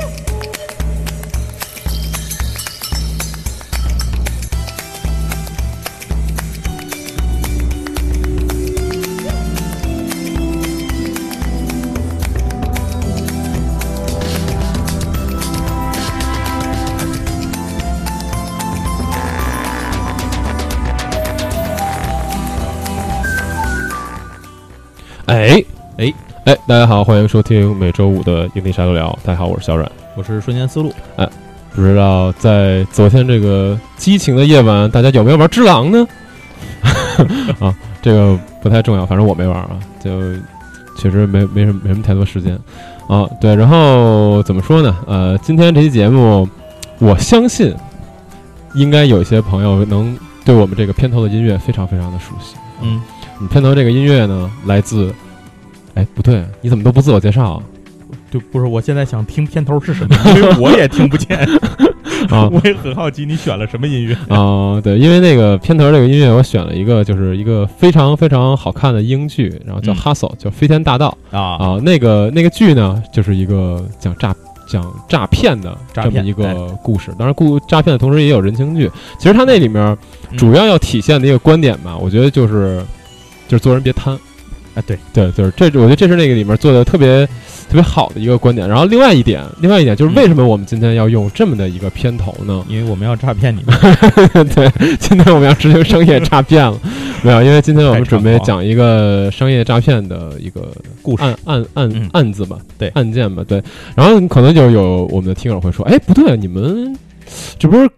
哎哎哎，大家好，欢迎收听每周五的营地啥都聊。大家好，我是小阮。我是瞬间思路，哎不知道在昨天这个激情的夜晚，大家有没有玩《只狼》呢？啊，这个不太重要，反正我没玩啊，就确实没没什么没什么太多时间啊。对，然后怎么说呢？呃，今天这期节目，我相信应该有一些朋友能对我们这个片头的音乐非常非常的熟悉。嗯，你片头这个音乐呢，来自，哎，不对，你怎么都不自我介绍啊？就不是我现在想听片头是什么，因为我也听不见 啊我也很好奇你选了什么音乐啊、对，因为那个片头这个音乐，我选了一个，就是一个非常非常好看的英剧，然后叫嗯《Hustle》，叫《飞天大盗》啊啊。那个那个剧呢，就是一个讲诈讲诈骗的这么一个哎故事。当然，故诈骗的同时也有人情剧。其实它那里面嗯主要要体现的一个观点吧，我觉得就是就是做人别贪。啊，对，对，就是这，我觉得这是那个里面做的特别特别好的一个观点。然后另外一点，另外一点就是为什么我们今天要用这么的一个片头呢？因为我们要诈骗你们，对，今天我们要执行商业诈骗了，没有？因为今天我们准备讲一个商业诈骗的一个故事案案案嗯案子吧，对案件吧，对。然后可能就有我们的听友会说，哎，不对，你们这不是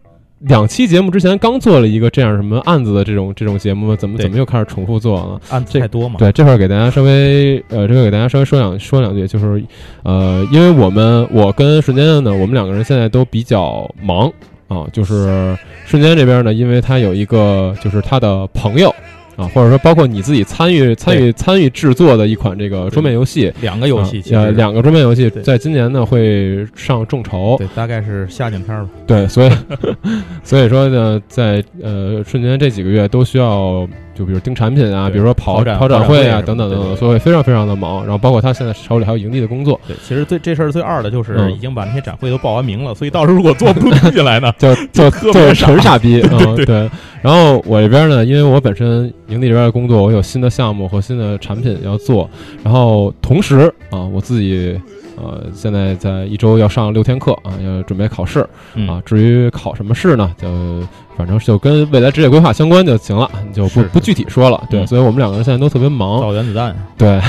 两期节目之前刚做了一个这样什么案子的这种这种节目？怎么怎么又开始重复做了？案子太多嘛，对，这块儿给大家稍微呃，这块给大家稍微说两说两句，就是呃，因为我们我跟瞬间呢，我们两个人现在都比较忙啊，就是瞬间这边呢，因为他有一个就是他的朋友啊，或者说包括你自己参与参与参与制作的一款这个桌面游戏。两个游戏啊其实呃两个桌面游戏在今年呢会上众筹，对，大概是下景片儿吧，对，所以 所以说呢，在呃瞬间这几个月都需要，就比如盯产品啊，比如说跑跑展会啊等等等等，所以非常非常的忙。然后包括他现在手里还有营地的工作，对，其实最这事儿最二的就是嗯已经把那些展会都报完名了，所以到时候如果做不出东西来呢，就 就就是纯傻逼，嗯对对。然后我这边呢，因为我本身营地这边的工作，我有新的项目和新的产品要做，然后同时啊，我自己。呃，现在在一周要上六天课啊，要准备考试嗯啊。至于考什么试呢，就反正就跟未来职业规划相关就行了，就不不具体说了。对，嗯所以我们两个人现在都特别忙。造原子弹，对，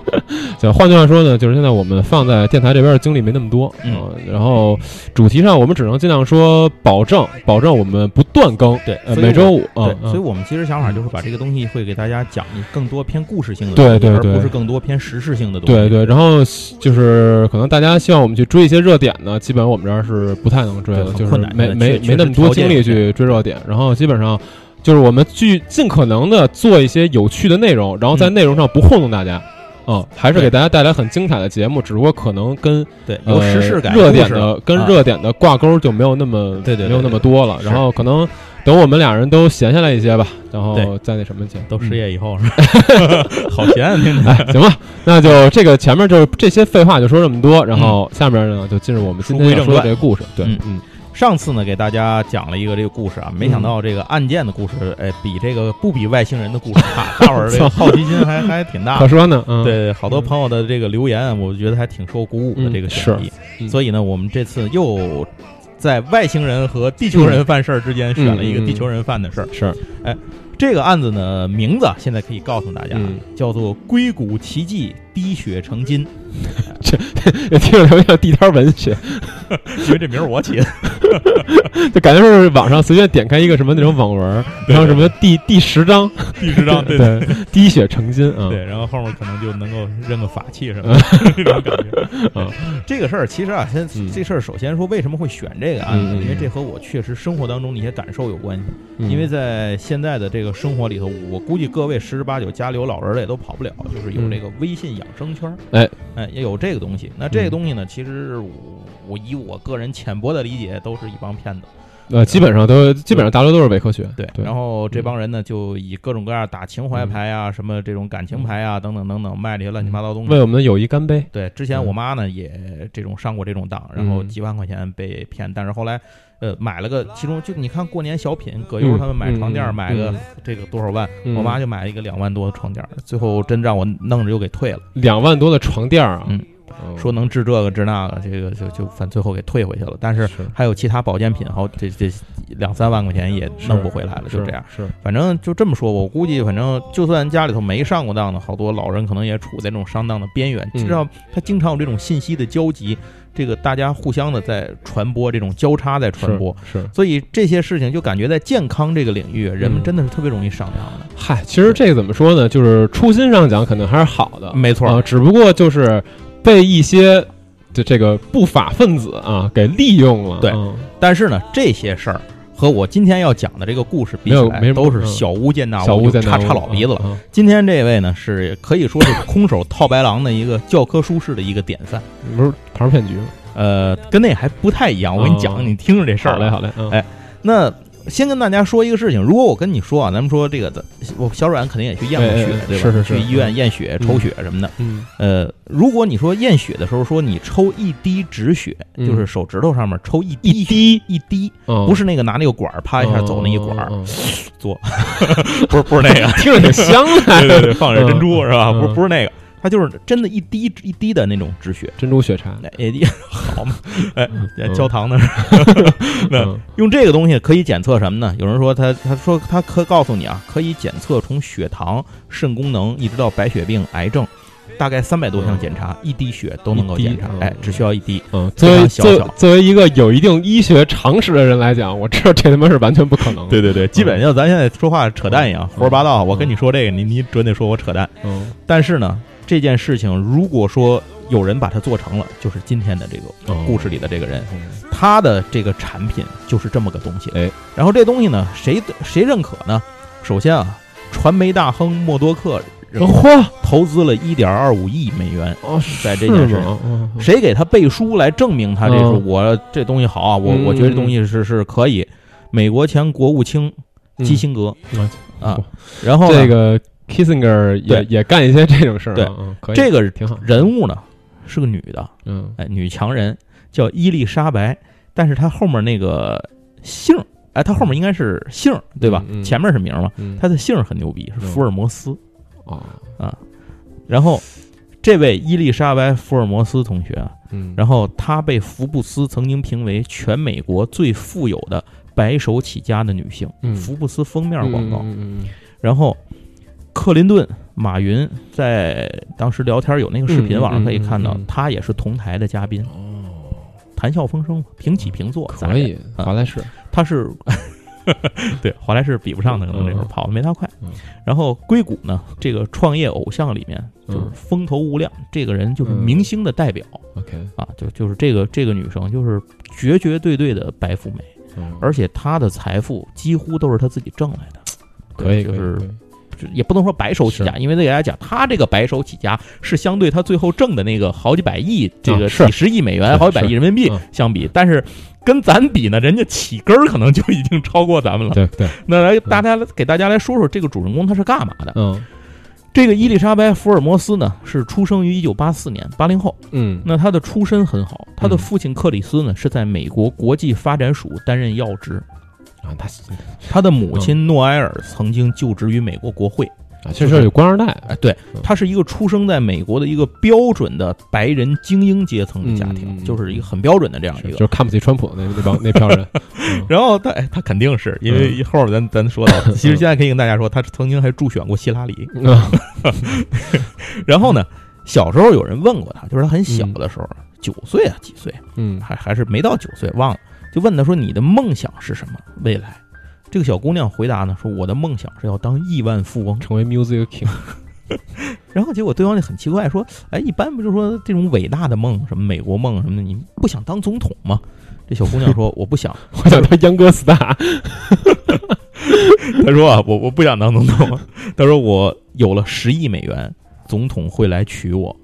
就换句话说呢，就是现在我们放在电台这边的精力没那么多，嗯呃然后主题上我们只能尽量说保证保证我们不断更，对，每周五啊对，，嗯所以我们其实想法就是把这个东西会给大家讲更多偏故事性的对东西，对对而不是更多偏时事性的东西。对对，然后就是可能大家希望我们去追一些热点呢，基本我们这儿是不太能追的，就是没没没那么多精力去追热点，然后基本上就是我们去尽可能的做一些有趣的内容，然后在嗯内容上不糊弄大家。嗯，还是给大家带来很精彩的节目，只不过可能跟对，有时事感、呃、热点的跟啊热点的挂钩就没有那么对对对没有那么多了。然后可能等我们俩人都闲下来一些吧，然后对再那什么去。都失嗯业以后是吧？好闲啊，听着。哎，行吧，那就这个前面就是这些废话就说这么多，然后下面呢就进入我们今天要说的这个故事。对，嗯嗯，上次呢，给大家讲了一个这个故事啊，没想到这个案件的故事，哎，比这个不比外星人的故事 差，大伙儿这个 好。奇心还还挺大。的。可说呢，嗯，对，好多朋友的这个留言，我觉得还挺受鼓舞的嗯这个选题。嗯。所以呢，我们这次又在外星人和地球人犯事儿之间选了一个地球人犯的事儿。是，哎这个案子呢，名字现在可以告诉大家，嗯。叫做《硅谷奇迹滴血成金》，这 听着特别像地摊文学，因为这名儿我起的。就感觉是网上随便点开一个什么那种网文，然后什么第第十章，第十章，对对，滴血成金啊，对，然后后面可能就能够扔个法器什么的这种感觉。啊，这个事儿其实啊，先嗯这事儿首先说为什么会选这个案子，嗯嗯因为这和我确实生活当中的一些感受有关系。嗯因为在现在的这个生活里头，我估计各位十之八九家里有老人的也都跑不了，就是有这个微信养生圈儿，哎哎，也有这个东西。那这个嗯东西呢，其实我我以我个人浅薄的理解，都是一帮骗子。呃，基本上都基本上大多都是伪科学。对，对。然后这帮人呢，就以各种各样打情怀牌啊，什么这种感情牌啊，等等等等，卖这些乱七八糟东西。为我们的友谊干杯。对，之前嗯。我妈呢也这种上过这种当，然后嗯几万块钱被骗，但是后来呃买了个，其中就你看过年小品，葛优他们买床垫买个嗯。这个多少万，嗯。我妈就买了一个两万多的床垫，最后真让我弄着又给退了，两万多的床垫啊，说能治这个治那个，这个就就反最后给退回去了。但是是还有其他保健品，好这这两三万块钱也弄不回来了，就这样。是反正就这么说，我估计反正就算家里头没上过当的，好多老人可能也处在这种上当的边缘。嗯知道他经常有这种信息的交集，这个大家互相的在传播，这种交叉在传播。是是。所以这些事情就感觉在健康这个领域，人们嗯真的是特别容易上当的。嗨，其实这个怎么说呢？就是初心上讲，肯定还是好的，没错啊，只不过就是被一些就这个不法分子啊给利用了。对嗯但是呢，这些事儿和我今天要讲的这个故事比都是小巫见大巫，小巫见大巫就差差老鼻子了。啊今天这位呢，是可以说是空手套白狼的一个教科书式的一个典范。不是庞氏骗局吗？呃，跟那还不太一样。我跟你讲，哦你听着这事儿啊。好嘞好嘞，嗯哎那先跟大家说一个事情，如果我跟你说啊，咱们说这个，我小阮肯定也去验过血，哎哎哎对吧？是是是去医院验血、嗯抽血什么的。嗯。呃，如果你说验血的时候说你抽一滴止血，嗯。就是手指头上面抽一一滴？一滴，嗯，不是那个拿那个管儿啪一下走那一管儿，做，不是不是那个，听着挺香的，对对对，放点珍珠嗯是吧？嗯不是不是那个，它就是真的一滴一滴的那种止血。珍珠血茶，哎，也好嘛，哎，嗯焦糖呢？那嗯用这个东西可以检测什么呢？有人说他他说他可告诉你啊，可以检测从血糖、肾功能一直到白血病、癌症，大概三百多项检查，一滴血都能够检查。哎嗯，只需要一滴。嗯，作为非常小作为一个有一定医学常识的人来讲，我知道这他妈是完全不可能的。对对对，基本像咱现在说话扯淡一样，嗯胡说八道。我跟你说这个，你你准得说我扯淡。嗯，但是呢，这件事情如果说有人把它做成了，就是今天的这个哦。故事里的这个人，嗯。他的这个产品就是这么个东西。哎，然后这东西呢，谁谁认可呢？首先啊，传媒大亨默多克认可嚯，投资了一点二五亿美元。哦，在这件事是吗？嗯嗯。谁给他背书来证明他这是嗯。我这东西好啊？我嗯我觉得这东西是是可以。美国前国务卿嗯基辛格。嗯。啊，然后这个 Kissinger 也也干一些这种事儿啊，对。嗯可以，这个挺好。人物呢是个女的，嗯。哎，女强人叫伊丽莎白，但是她后面那个姓儿，哎，她后面应该是姓儿对吧？嗯嗯。前面是名儿嘛，嗯，她的姓儿很牛逼，是嗯福尔摩斯。啊，然后这位伊丽莎白·福尔摩斯同学啊，嗯，然后她被福布斯曾经评为全美国最富有的白手起家的女性，嗯。福布斯封面广告。嗯嗯。然后克林顿、马云在当时聊天有那个视频，网上可以看到他也是同台的嘉宾，嗯哦，谈笑风生，平起平坐，仨可以，啊华莱士，他是，对华莱士比不上他，可能这会儿嗯。跑的没他快。嗯。然后硅谷呢，这个创业偶像里面就是嗯风头无量，这个人就是嗯明星的代表。OK，啊，就就是这个这个女生就是绝绝对对的白富美，嗯。而且她的财富几乎都是她自己挣来的。可以，就是也不能说白手起家，因为得给大家讲，他这个白手起家是相对他最后挣的那个好几百亿，这个几十亿美元、是好几百亿人民币嗯相比，但是跟咱比呢，人家起根儿可能就已经超过咱们了。对对，那来大家给大家来说说这个主人公他是干嘛的？嗯这个伊丽莎白·福尔摩斯呢，是出生于一九八四年，八零后。嗯，那他的出身很好，他的嗯父亲克里斯呢是在美国国际发展署担任要职，啊，他他的母亲诺埃尔曾经就职于美国国会。啊，确实有官二代，哎，对嗯，他是一个出生在美国的一个标准的白人精英阶层的家庭，就是一个很标准的这样一个。就是看不起川普的那那帮那票人，嗯。然后他，哎，他肯定是因为一会儿咱咱说到，其实现在可以跟大家说，他曾经还助选过希拉里。嗯。然后呢，小时候有人问过他，就是他很小的时候，九岁啊，几岁，嗯。还还是没到九岁，忘了，就问他说：“你的梦想是什么？未来？”这个小姑娘回答呢，说：“我的梦想是要当亿万富翁。”成为 music king，然后结果对方就很奇怪，说：“哎，一般不就说这种伟大的梦，什么美国梦什么的，你不想当总统吗？”这小姑娘说：“我不想。我想当秧歌 star，” 她说：“啊，我我不想当总统。”她说：“我有了十亿美元，总统会来娶我。”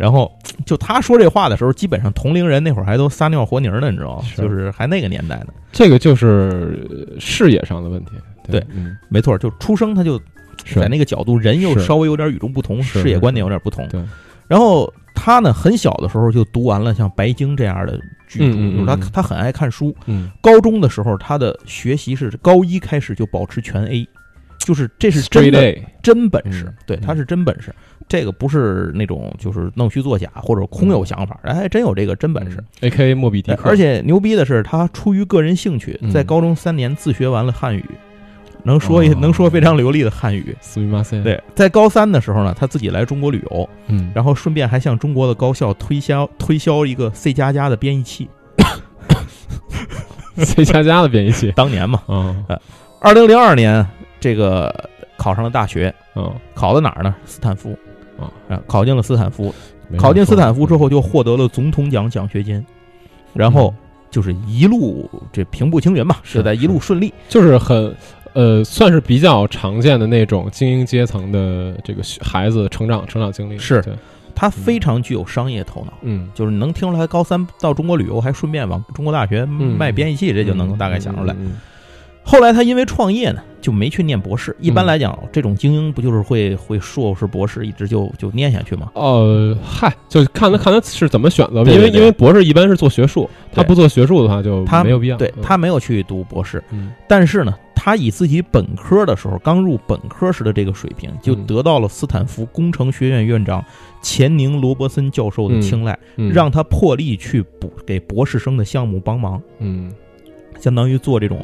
然后就他说这话的时候，基本上同龄人那会儿还都撒尿和泥儿呢，你知道吗？就是还那个年代呢。这个就是呃视野上的问题。对嗯，没错，就出生他就在那个角度，人又稍微有点与众不同，视野观点有点不同。对，然后他呢，很小的时候就读完了像白鲸这样的巨著，嗯嗯嗯就是他嗯他很爱看书。嗯，高中的时候，他的学习是高一开始就保持全 A，就是这是真的真本事嗯，对，嗯他是真本事。这个不是那种就是弄虚作假或者空有想法，人还真有这个真本事。，A K A 莫比迪克，而且牛逼的是，他出于个人兴趣，嗯在高中三年自学完了汉语，能说一哦能说非常流利的汉语。对，在高三的时候呢，他自己来中国旅游，嗯，然后顺便还向中国的高校推销推销一个 C 加加的编译器。C 加加的编译器，当年嘛，嗯二零零二年这个考上了大学，嗯。考到哪儿呢？斯坦福。啊，啊，考进了斯坦福。考进斯坦福之后，就获得了总统奖奖学金，然后就是一路这平步青云嘛，是。在一路顺利。就是很呃，算是比较常见的那种精英阶层的这个孩子成长成长经历，是，他非常具有商业头脑，嗯，就是能听出来，高三到中国旅游，还顺便往中国大学卖编译器，这就能够大概想出来。嗯，后来他因为创业呢，就没去念博士。一般嗯来讲，这种精英不就是会会硕士、博士一直就就念下去吗？呃，嗨，就看他看他是怎么选择因为因为博士一般是做学术，他不做学术的话就他没有必要，对嗯。他没有去读博士，嗯。但是呢，他以自己本科的时候刚入本科时的这个水平，就嗯。得到了斯坦福工程学院院长钱宁·罗伯森教授的青睐，嗯，让他破例去补给博士生的项目帮忙，嗯。相当于做这种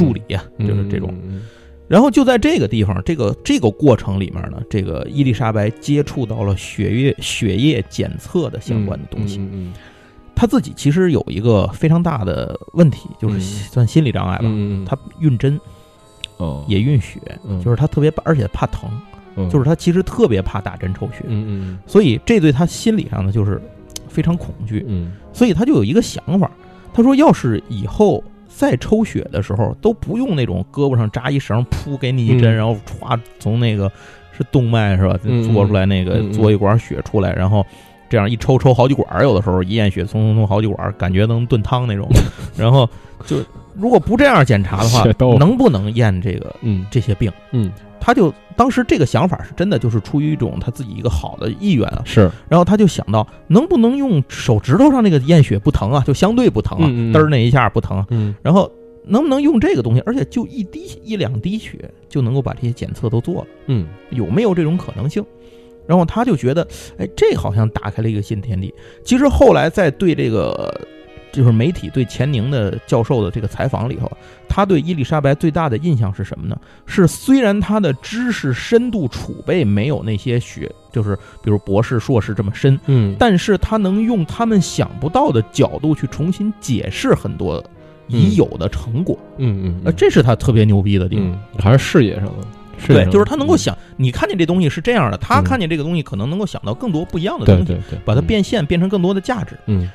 助理呀、嗯就是这种。嗯然后就在这个地方，这个这个过程里面呢，这个伊丽莎白接触到了血液血液检测的相关的东西。她自己其实有一个非常大的问题，就是嗯算心理障碍吧。她晕针哦也晕血，嗯就是她特别怕，而且怕疼，嗯就是她其实特别怕打针抽血，嗯嗯所以这对她心理上呢就是非常恐惧。嗯所以她就有一个想法，她说要是以后。再抽血的时候都不用那种胳膊上扎一绳，噗给你一针，嗯。然后歘从那个是动脉是吧，嗯做出来那个做一管血出来，然后这样一抽抽好几管儿，有的时候一验血冲冲冲好几管儿，感觉能炖汤那种。然后就如果不这样检查的话能不能验这个嗯。这些病？嗯他就当时这个想法是真的，就是出于一种他自己一个好的意愿啊。是然后他就想到，能不能用手指头上那个验血不疼啊，就相对不疼啊，嘚儿那一下不疼啊。嗯然后能不能用这个东西，而且就一滴一两滴血就能够把这些检测都做了，嗯有没有这种可能性？然后他就觉得，哎，这好像打开了一个新天地。其实后来在对这个就是媒体对钱宁的教授的这个采访里头，他对伊丽莎白最大的印象是什么呢？是虽然他的知识深度储备没有那些学，就是比如博士、硕士这么深，嗯，但是他能用他们想不到的角度去重新解释很多已有的成果，嗯嗯，呃，这是他特别牛逼的地方。嗯还是视野上的，对，就是他能够嗯想，你看见这东西是这样的，他嗯看见这个东西可能能够想到更多不一样的东西，对对，把它变现，变成更多的价值。嗯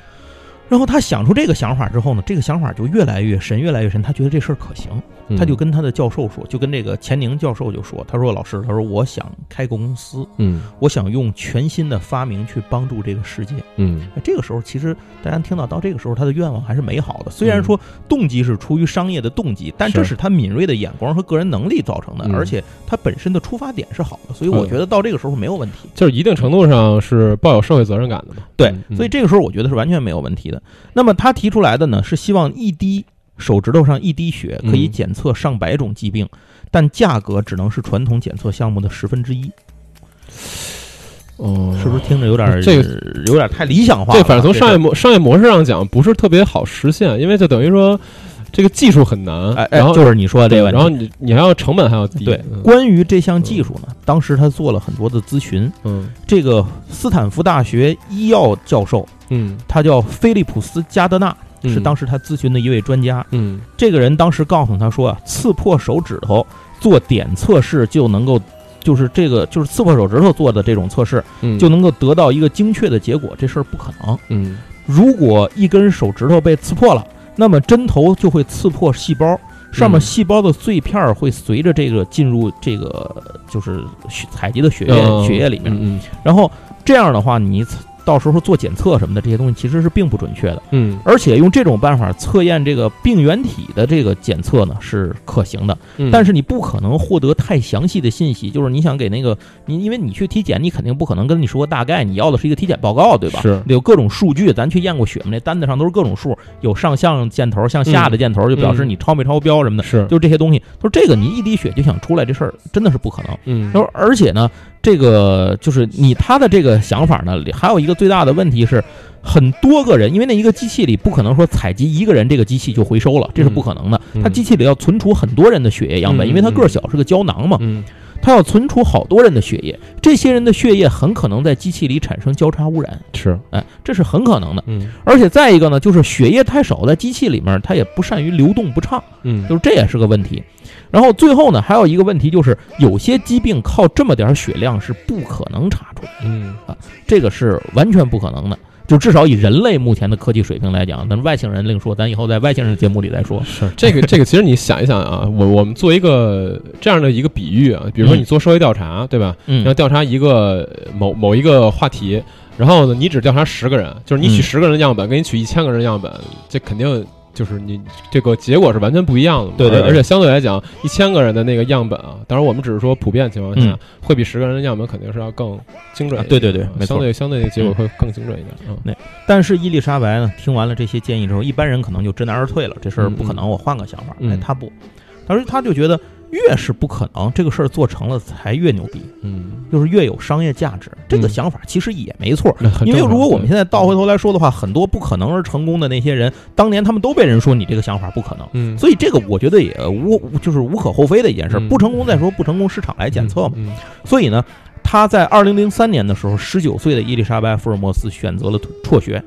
然后他想出这个想法之后呢，这个想法就越来越深，越来越深。他觉得这事儿可行，他就跟他的教授说，就跟这个钱宁教授就说，他说老师，他说我想开个公司，嗯我想用全新的发明去帮助这个世界。嗯哎这个时候，其实大家听到到这个时候，他的愿望还是美好的。虽然说动机是出于商业的动机，但这是是他敏锐的眼光和个人能力造成的，嗯而且他本身的出发点是好的，所以我嗯觉得到这个时候没有问题。就是一定程度上是抱有社会责任感的嘛，对嗯，所以这个时候我觉得是完全没有问题的。那么他提出来的呢，是希望一滴手指头上一滴血可以嗯检测上百种疾病，但价格只能是传统检测项目的十分之一，哦，是不是听着有点这个有点太理想化了？这反正从商业模商业模式上讲，不是特别好实现，因为就等于说这个技术很难，哎哎然，后就是你说的这个问题。然后你你还要成本还要低，对，嗯。关于这项技术呢，当时他做了很多的咨询。嗯。这个斯坦福大学医药教授，嗯。他叫菲利普斯·加德纳，嗯是当时他咨询的一位专家。嗯。这个人当时告诉他说啊，刺破手指头做点测试就能够，就是这个就是刺破手指头做的这种测试嗯。就能够得到一个精确的结果，这事儿不可能。嗯。如果一根手指头被刺破了，那么针头就会刺破细胞，上面嗯。细胞的碎片儿会随着这个进入这个就是血采集的血液、嗯。血液里面，嗯然后这样的话，你到时候做检测什么的这些东西其实是并不准确的。嗯而且用这种办法测验这个病原体的这个检测呢是可行的，嗯，但是你不可能获得太详细的信息。就是你想给那个你，因为你去体检，你肯定不可能跟你说大概，你要的是一个体检报告，对吧？是有各种数据，咱去验过血嘛，那单子上都是各种数，有上向箭头、向下的箭头，就表示你超没超标什么的，是就这些东西。他说这个你一滴血就想出来，这事儿真的是不可能。嗯他说，而且呢，这个就是你他的这个想法呢，还有一个最大的问题是，很多个人，因为那一个机器里不可能说采集一个人这个机器就回收了，这是不可能的。嗯它机器里要存储很多人的血液样本，嗯因为他个儿小，是个胶囊嘛，嗯它要存储好多人的血液，这些人的血液很可能在机器里产生交叉污染，是哎，这是很可能的。嗯而且再一个呢，就是血液太少，在机器里面它也不善于流动不畅。嗯就是这也是个问题。然后最后呢，还有一个问题就是，有些疾病靠这么点血量是不可能查出来，嗯这个是完全不可能的。就至少以人类目前的科技水平来讲，但是外星人另说，咱以后在外星人节目里再说。是这个这个，其实你想一想啊，我我们做一个这样的一个比喻啊，比如说嗯你做社会调查，对吧？嗯要调查一个某某一个话题，然后呢，你只调查十个人，就是你取嗯十个人样本，跟你取一千个人样本，这肯定就是你这个结果是完全不一样的嘛。对对对而而且相对来讲，一千个人的那个样本啊，当然我们只是说普遍情况下，嗯会比十个人的样本肯定是要更精准。啊对对对啊没错相对相对结果会更精准一点。嗯那但是伊丽莎白呢，听完了这些建议之后，一般人可能就知难而退了，这事儿不可能，我换个想法。嗯哎，他不，当时他就觉得越是不可能，这个事儿做成了才越牛逼，嗯，就是越有商业价值。这个嗯。想法其实也没错，因为如果我们现在倒回头来说的话，很多不可能而成功的那些人，当年他们都被人说你这个想法不可能。嗯，所以这个我觉得也无就是无可厚非的一件事，嗯。不成功再说不成功，市场来检测嘛。嗯所以呢，他在二零零三年的时候，十九岁的伊丽莎白·福尔摩斯选择了辍学，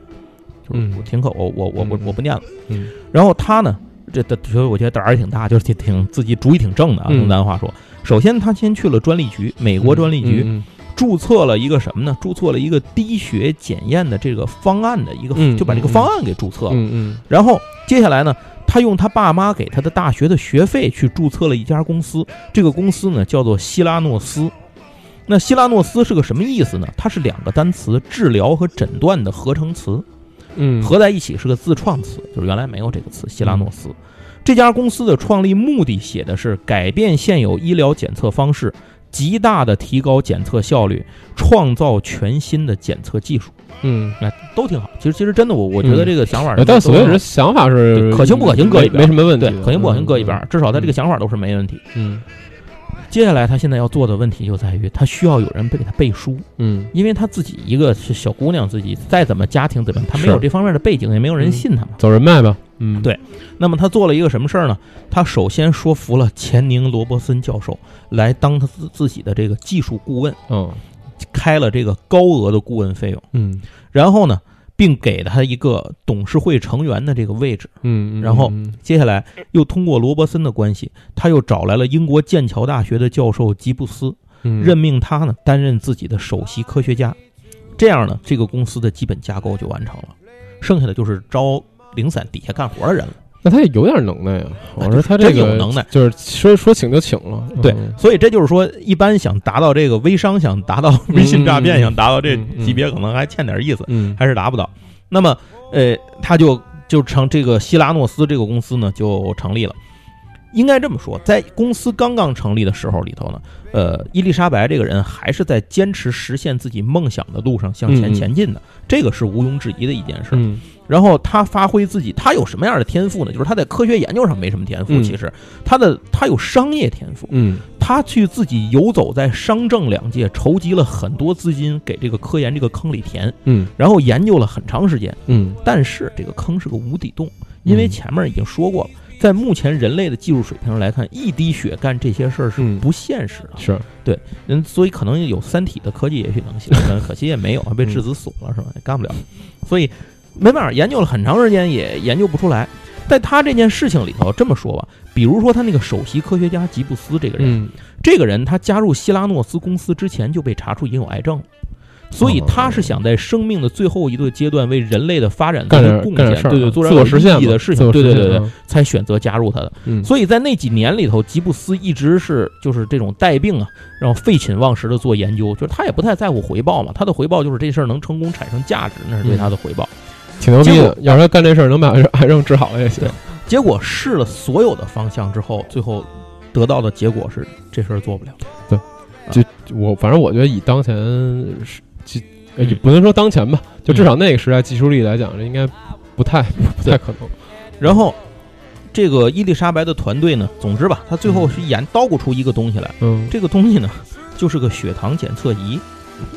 就是嗯。我停课，我我我我嗯。我不念了。嗯。然后他呢，这的所以我觉得胆儿也挺大，就是挺挺自己主意挺正的啊。嗯用咱话说，首先他先去了专利局，美国专利局。嗯注册了一个什么呢？注册了一个滴血检验的这个方案的一个，嗯就把这个方案给注册了。嗯嗯然后接下来呢，他用他爸妈给他的大学的学费去注册了一家公司，这个公司呢叫做希拉诺斯。那希拉诺斯是个什么意思呢？它是两个单词，治疗和诊断的合成词，嗯，合在一起是个自创词，就是原来没有这个词。希拉诺斯这家公司的创立目的写的是改变现有医疗检测方式，极大的提高检测效率，创造全新的检测技术。嗯。哎，都挺好。其实，其实真的，我我觉得这个想法但所谓是想法是可行不可行搁一边没没什么问题，，对可行不可行搁一边嗯，至少他这个想法都是没问题。嗯接下来他现在要做的问题就在于，他需要有人给他背书，嗯。因为他自己一个是小姑娘，自己再怎么家庭怎么样，他没有这方面的背景，也没有人信他嘛。走人脉吧，嗯，对。那么他做了一个什么事儿呢？他首先说服了钱宁·罗伯森教授来当他自自己的这个技术顾问，嗯开了这个高额的顾问费用，嗯。然后呢，并给他一个董事会成员的这个位置。嗯，然后嗯接下来又通过罗伯森的关系，他又找来了英国剑桥大学的教授吉布斯，嗯任命他呢担任自己的首席科学家。这样呢，这个公司的基本架构就完成了，剩下的就是招零散底下干活的人了。那他也有点能耐呀，我哎说他这个有能耐就是说说请就请了，对嗯，所以这就是说，一般想达到这个微商，想达到微信诈骗，嗯想达到这级别，可能还欠点意思，嗯还是达不到。那么，呃，他就就成这个希拉诺斯这个公司呢就成立了。应该这么说，在公司刚刚成立的时候里头呢，呃，伊丽莎白这个人还是在坚持实现自己梦想的路上向前前进的，这个是毋庸置疑的一件事。嗯。然后他发挥自己，他有什么样的天赋呢？就是他在科学研究上没什么天赋，嗯。其实。他的他有商业天赋，嗯。他去自己游走在商政两界，筹集了很多资金给这个科研这个坑里填，嗯。然后研究了很长时间。嗯。但是这个坑是个无底洞，因为嗯。前面已经说过了，在目前人类的技术水平上来看，一滴血干这些事儿是嗯不现实的。是对嗯，所以可能有三体的科技也许能行，但可惜也没有，被质子锁了是吧？也干不了。所以没办法，研究了很长时间也研究不出来。在他这件事情里头，这么说吧，比如说他那个首席科学家吉布斯这个人，嗯这个人他加入希拉诺斯公司之前就被查出已经有癌症了。所以他是想在生命的最后一个阶段为人类的发展做贡献，对对，做点有自我实现意义的事情，对对对对，才选择加入他的。嗯，所以在那几年里头，吉布斯一直是就是这种带病啊，然后废寝忘食的做研究，就是他也不太在乎回报嘛，他的回报就是这事儿能成功产生价值，那是对他的回报。挺牛逼的。要是他干这事儿能把癌 癌症治好了也行。结果试了所有的方向之后，最后得到的结果是这事儿做不了。对，就我反正我觉得以当前是技，呃嗯。也不能说当前吧，就至少那个时代技术力来讲，这应该不太 不太可能。然后这个伊丽莎白的团队呢，总之吧，他最后是研捣鼓出一个东西来，嗯，这个东西呢就是个血糖检测仪，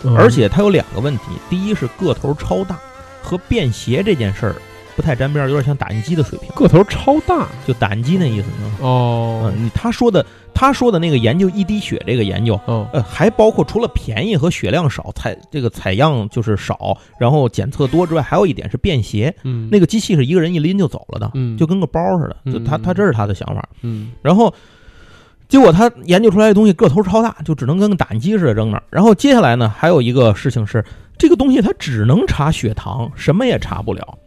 嗯。而且它有两个问题，第一是个头超大，和便携这件事儿不太沾边儿，有点像打印机的水平，个头超大就打印机那意思呢。哦嗯，他说的他说的那个研究一滴血这个研究，哦呃，还包括除了便宜和血量少，采这个采样就是少，然后检测多之外，还有一点是便携。嗯那个机器是一个人一拎就走了的，嗯就跟个包似的。就他嗯他这是他的想法。嗯然后结果他研究出来的东西个头超大，就只能跟个打印机似的扔那儿。然后接下来呢，还有一个事情是，这个东西它只能查血糖，什么也查不了。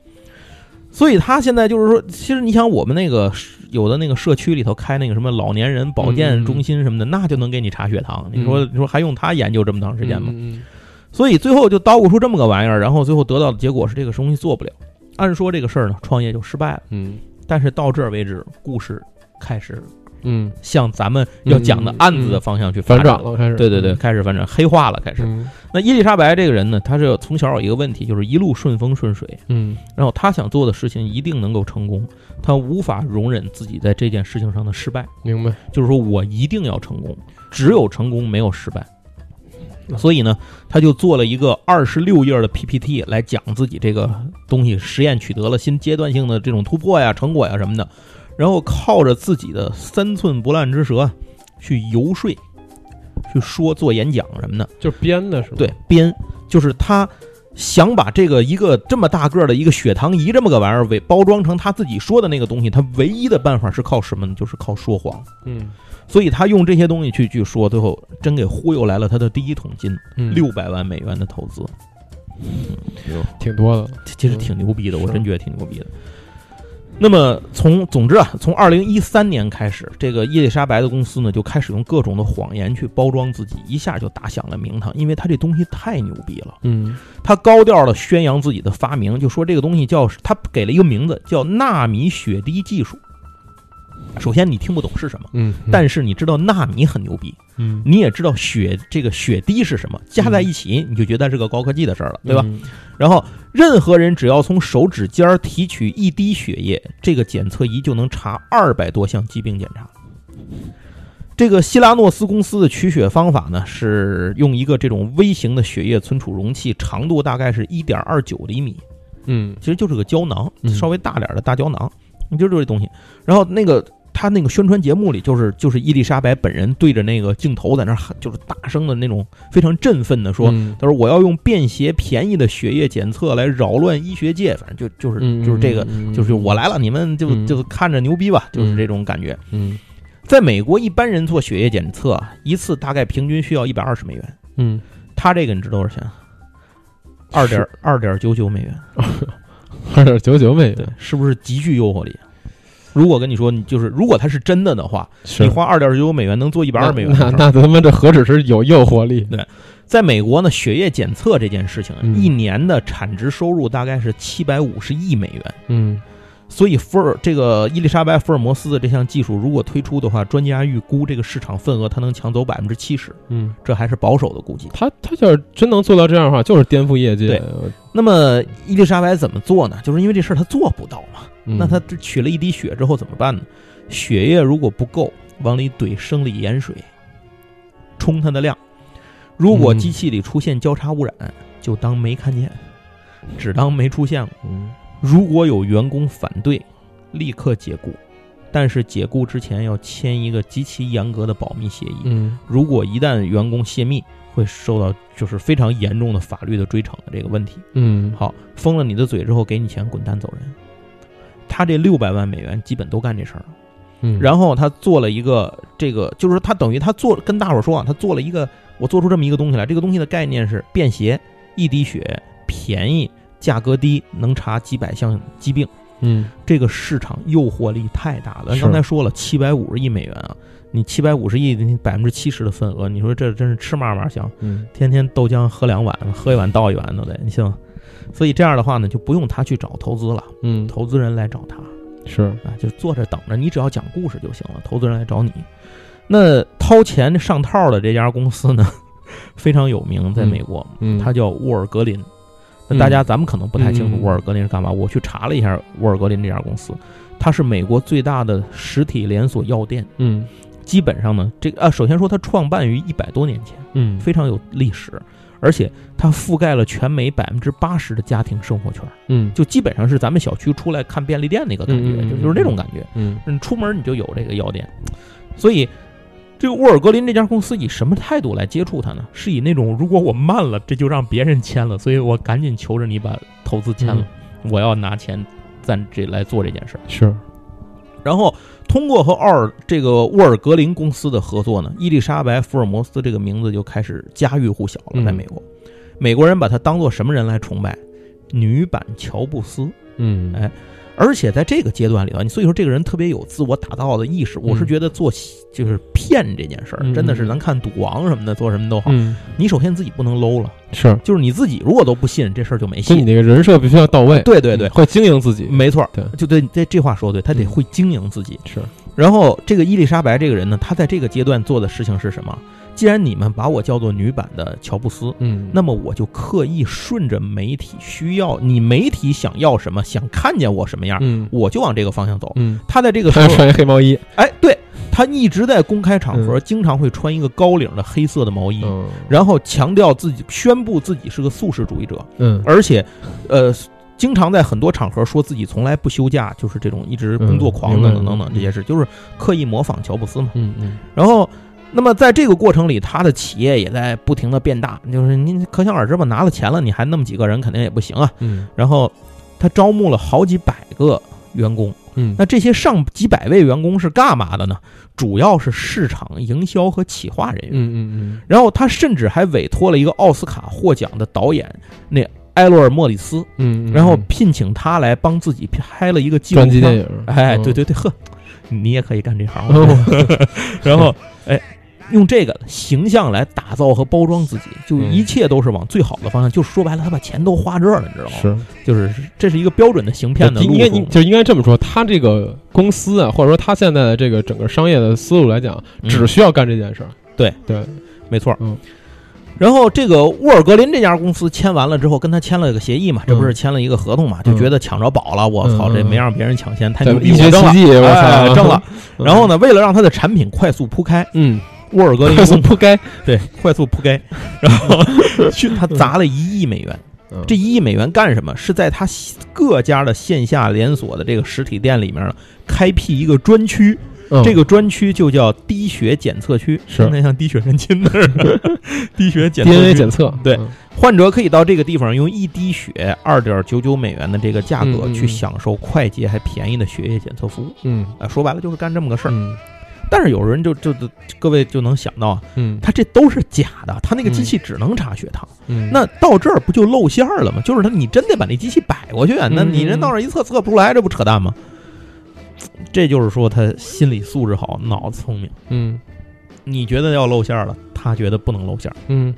所以他现在就是说，其实你想，我们那个有的那个社区里头开那个什么老年人保健中心什么的，那就能给你查血糖。你说你说还用他研究这么长时间吗？嗯所以最后就捣鼓出这么个玩意儿，然后最后得到的结果是这个东西做不了。按说这个事儿呢，创业就失败了。嗯但是到这儿为止，故事开始嗯，向咱们要讲的案子的方向去发反展转。了开始。对对对，开始反转，黑化了，开始。嗯那伊丽莎白这个人呢，她是从小有一个问题，就是一路顺风顺水，嗯然后她想做的事情一定能够成功，她无法容忍自己在这件事情上的失败，明白。就是说我一定要成功，只有成功没有失败。所以呢，他就做了一个二十六页的 PPT 来讲自己这个东西实验取得了新阶段性的这种突破呀、成果呀什么的，然后靠着自己的三寸不烂之舌去游说、去说、做演讲什么的。就是编的是吧？对，编就是他想把这个一个这么大个儿的一个血糖仪这么个玩意儿，伪包装成他自己说的那个东西。他唯一的办法是靠什么呢？就是靠说谎。嗯所以他用这些东西去去说，最后真给忽悠来了他的第一桶金，嗯，六百万美元的投资，挺多的。其其实挺牛逼的，我真觉得挺牛逼的。那么从总之啊，从二零一三年开始，这个伊丽莎白的公司呢就开始用各种的谎言去包装自己，一下就打响了名堂，因为他这东西太牛逼了。嗯他高调的宣扬自己的发明，就说这个东西叫他给了一个名字叫纳米血滴技术。首先你听不懂是什么，嗯，但是你知道纳米很牛逼，嗯你也知道血这个血滴是什么，加在一起你就觉得是个高科技的事儿了，对吧？？嗯然后任何人只要从手指尖儿提取一滴血液，这个检测仪就能查二百多项疾病检查。这个希拉诺斯公司的取血方法呢，是用一个这种微型的血液存储容器，长度大概是一点二九厘米，嗯其实就是个胶囊，嗯稍微大点儿的大胶囊，你就这东西。然后那个他那个宣传节目里，就是就是伊丽莎白本人对着那个镜头在那喊，就是大声的那种非常振奋的说。嗯他说：“我要用便携便宜的血液检测来扰乱医学界，反正就就是嗯就是这个，嗯就是我来了，你们就嗯就看着牛逼吧，就是这种感觉。嗯在美国，一般人做血液检测啊，一次大概平均需要一百二十美元，嗯，他这个你知道多少钱？二点二点九九美元，二点九九美对元，，是不是极具诱惑力？如果跟你说，你就是如果它是真的的话，你花二点九九美元能做一百二美元那 那他妈这何止是有诱惑力？对在美国呢，血液检测这件事情一年的产值收入大概是七百五十亿美元。嗯所以福尔这个伊丽莎白福尔摩斯的这项技术如果推出的话，专家预估这个市场份额它能抢走百分之七十，嗯，这还是保守的估计。他他要是真能做到这样的话，就是颠覆业界。对那么伊丽莎白怎么做呢？就是因为这事儿他做不到嘛。嗯那他这取了一滴血之后怎么办呢？血液如果不够，往里怼生理盐水，冲它的量。如果嗯机器里出现交叉污染，就当没看见，只当没出现如果有员工反对，立刻解雇，但是解雇之前要签一个极其严格的保密协议。嗯如果一旦员工泄密，会受到就是非常严重的法律的追惩的这个问题。嗯，好，封了你的嘴之后，给你钱，滚蛋走人。他这六百万美元基本都干这事儿了。嗯，然后他做了一个这个，就是他等于他做跟大伙儿说啊，他做了一个，我做出这么一个东西来。这个东西的概念是便携，一滴血便宜，价格低，能查几百项疾病，嗯这个市场诱惑力太大了。咱刚才说了，七百五十亿美元啊，你七百五十亿，你百分之七十的份额，你说这真是吃嘛嘛香？嗯天天豆浆喝两碗，喝一碗倒一碗都得，你信吗？所以这样的话呢，就不用他去找投资了，嗯。投资人来找他。是。啊，就坐着等着，你只要讲故事就行了，投资人来找你。那掏钱上套的这家公司呢，非常有名，在美国，嗯。它叫沃尔格林。那大家咱们可能不太清楚嗯。沃尔格林是干嘛，我去查了一下沃尔格林这家公司，它是美国最大的实体连锁药店。嗯。基本上呢，这个啊，首先说它创办于一百多年前，嗯。非常有历史，而且它覆盖了全美百分之八十的家庭生活圈，嗯就基本上是咱们小区出来看便利店那个感觉，就就是那种感觉。嗯嗯，出门你就有这个药店，所以这个沃尔格林这家公司以什么态度来接触它呢？是以那种如果我慢了，这就让别人签了，所以我赶紧求着你把投资签了，我要拿钱赞这来做这件事儿。是然后通过和奥尔这个沃尔格林公司的合作呢，伊丽莎白·福尔摩斯这个名字就开始家喻户晓了，在嗯美国，美国人把她当做什么人来崇拜？女版乔布斯。嗯哎而且在这个阶段里头，你所以说这个人特别有自我打造的意识。我是觉得做就是骗这件事儿，嗯。真的是咱看赌王什么的，做什么都好，嗯。你首先自己不能 low 了，是，就是你自己如果都不信，这事儿就没戏。你。那个人设必须要到位，对对对，会经营自己，没错，对。就对，这这话说的对，他得嗯。会经营自己。是。然后这个伊丽莎白这个人呢，他在这个阶段做的事情是什么？既然你们把我叫做女版的乔布斯，嗯。那么我就刻意顺着媒体需要，你媒体想要什么，想看见我什么样，嗯。我就往这个方向走。嗯，他在这个时候，穿一黑毛衣，哎，对他一直在公开场合经常会穿一个高领的黑色的毛衣，嗯然后强调自己，宣布自己是个素食主义者，嗯。而且，呃。经常在很多场合说自己从来不休假，就是这种一直工作狂等等等等这些事，就是刻意模仿乔布斯嘛。嗯嗯。然后，那么在这个过程里，他的企业也在不停的变大，就是您可想而知吧，拿了钱了，你还那么几个人，肯定也不行啊。嗯然后，他招募了好几百个员工，嗯，那这些上几百位员工是干嘛的呢？主要是市场营销和企划人员。嗯嗯嗯然后他甚至还委托了一个奥斯卡获奖的导演，那埃罗尔·莫里斯，嗯，然后聘请他来帮自己拍了一个纪录片。专辑电影，哎，嗯对，对对，呵，你也可以干这行。哦 然后，哎，用这个形象来打造和包装自己，就嗯一切都是往最好的方向。就是说白了，他把钱都花这儿了，你知道吗？是就是这是一个标准的行骗的路应该数。就应该这么说，他这个公司啊，或者说他现在的这个整个商业的思路来讲，嗯只需要干这件事儿。对对，没错，嗯。然后这个沃尔格林这家公司签完了之后，跟他签了个协议嘛，这不是签了一个合同嘛，就觉得抢着宝了，我操，嗯这没让别人抢先，太牛逼，一学我挣了，挣了。嗯。然后呢，为了让他的产品快速铺开，嗯，沃尔格林快速公铺盖，对快速铺街，然后去他砸了一亿美元。嗯。这一亿美元干什么？是在他各家的线下连锁的这个实体店里面呢，开辟一个专区，嗯。这个专区就叫滴血检测区，是。那像滴血认亲的似的，滴血检测 DNA。检测，对。嗯。患者可以到这个地方用一滴血二点九九美元的这个价格去享受快捷还便宜的血液检测服务。嗯。啊，说白了就是干这么个事儿。嗯但是有人就就就各位就能想到啊，嗯他这都是假的，他那个机器只能查血糖。嗯，那到这儿不就露馅儿了吗？就是他，你真得把那机器摆过去啊，那嗯你人到那儿一测测不出来，这不扯淡吗？这就是说他心理素质好，脑子聪明。嗯你觉得要露馅儿了，他觉得不能露馅儿，嗯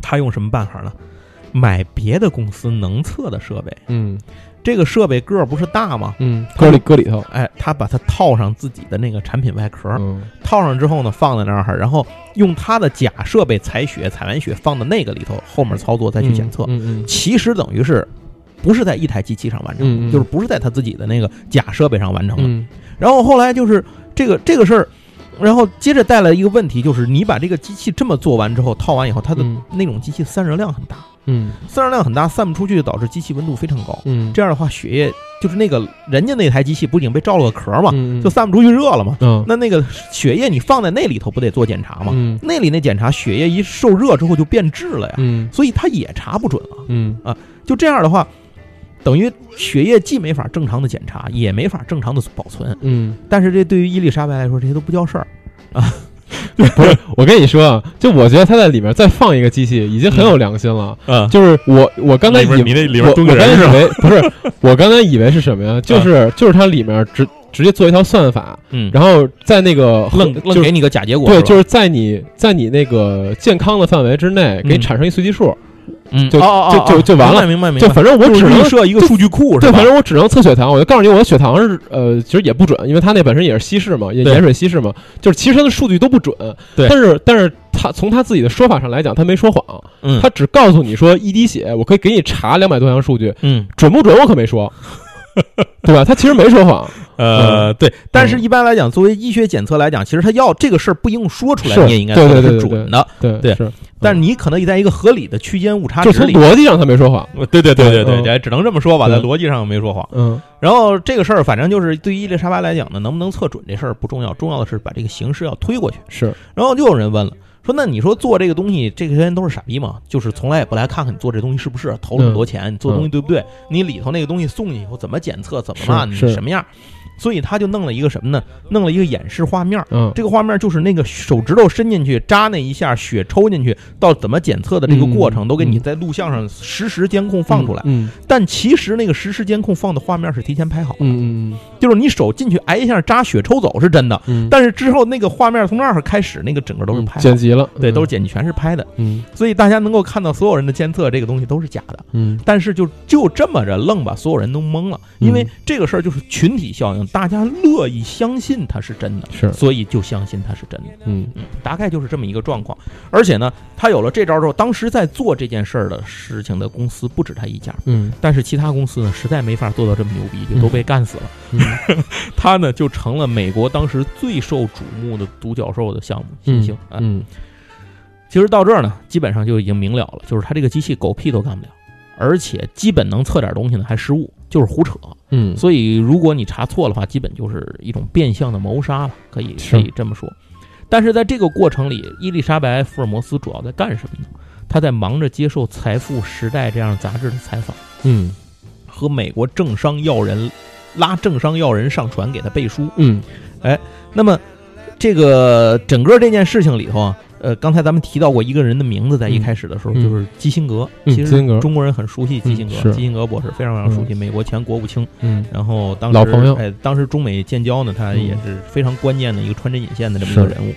他用什么办法呢？买别的公司能测的设备，嗯这个设备个儿不是大吗？嗯，搁里搁里头，哎，他把它套上自己的那个产品外壳，嗯套上之后呢，放在那儿，然后用他的假设备采血，采完血放到那个里头，后面操作再去检测。嗯嗯其实等于是不是在一台机器上完成嗯就是不是在他自己的那个假设备上完成的。嗯然后后来就是这个这个事儿，然后接着带来一个问题，就是你把这个机器这么做完之后，套完以后，它的嗯。那种机器散热量很大，嗯。散热量很大，散不出去，导致机器温度非常高。嗯，这样的话，血液就是那个人家那台机器不已经被罩了个壳嘛，嗯就散不出去热了嘛。嗯。那那个血液你放在那里头不得做检查嘛？嗯。那里那检查血液一受热之后就变质了呀，嗯。所以它也查不准了。嗯。就这样的话，等于血液既没法正常的检查，也没法正常的保存。嗯但是这对于伊丽莎白来说，这些都不叫事儿啊。不是，我跟你说啊，就我觉得他在里面再放一个机器，已经很有良心了。嗯，就是我我刚才以为你那里面我蹲个我刚才以人是吧？为不是，我刚才以为是什么呀？就是就是它里面直直接做一套算法，嗯，然后在那个愣愣给你个假结果，对，就是在你在你那个健康的范围之内，给你嗯产生一随机数，嗯，就哦哦哦就就就完了明白明白。就反正我只能设一个数据库是对，反正我只能测血糖，我就告诉你我的血糖是呃，其实也不准，因为它那本身也是稀释嘛，也盐水稀释嘛，就是其实它的数据都不准。对但是但是他从他自己的说法上来讲，他没说谎，嗯他只告诉你说一滴血我可以给你查两百多项数据，嗯准不准我可没说，对吧？他其实没说谎，呃对，但是一般来讲，作为医学检测来讲，其实他要这个事儿不用说出来，你也应该对说的对对对是准的。对对是，但是你可能也在一个合理的区间误差就从值里，逻辑上他没说谎，对对对对嗯对，只能这么说吧，在逻辑上没说谎。嗯然后这个事儿，反正就是对于伊丽莎白来讲呢，能不能测准这事儿不重要，重要的是把这个形式要推过去。是，然后就有人问了，说那你说做这个东西，这些人都是傻逼吗？就是从来也不来看看你做这东西是不是，投了那么多钱，你做东西对不对？你里头那个东西送进去以后怎么检测，怎么嘛，你什么样？所以他就弄了一个什么呢？弄了一个演示画面。嗯。这个画面就是那个手指头伸进去扎那一下，血抽进去到怎么检测的这个过程，嗯都给你在录像上实时监控放出来。嗯但其实那个实时监控放的画面是提前拍好的，嗯嗯就是你手进去挨一下扎血抽走是真的，嗯，但是之后那个画面从那儿开始，那个整个都是嗯拍的。剪辑了，对，嗯。都是剪辑，全是拍的，嗯。所以大家能够看到所有人的监测，这个东西都是假的。嗯。但是就就这么着愣把所有人都懵了，因为嗯。这个事儿就是群体效应，大家乐意相信它是真的，是所以就相信它是真的。嗯嗯，大概就是这么一个状况。而且呢，他有了这招之后，当时在做这件事儿的事情的公司不止他一家，嗯但是其他公司呢，实在没法做到这么牛逼，就都被干死了。嗯 他呢，就成了美国当时最受瞩目的独角兽的项目新星。啊嗯其实到这儿呢，基本上就已经明了了，就是他这个机器狗屁都干不了，而且基本能测点东西呢还失误，就是胡扯。嗯，所以如果你查错的话，基本就是一种变相的谋杀了，可以可以这么说。但是在这个过程里，伊丽莎白·福尔摩斯主要在干什么呢？他在忙着接受《财富》《时代》这样杂志的采访，嗯和美国政商要人拉政商要人上船给他背书。嗯哎那么，这个整个这件事情里头啊，呃，刚才咱们提到过一个人的名字，在一开始的时候、嗯就是基辛格。其嗯基辛格实中国人很熟悉基辛格，嗯基辛格博士非常非常熟悉，美国前国务卿。嗯然后当时老朋友哎，当时中美建交呢，他嗯也是非常关键的一个穿针引线的这么一个人物。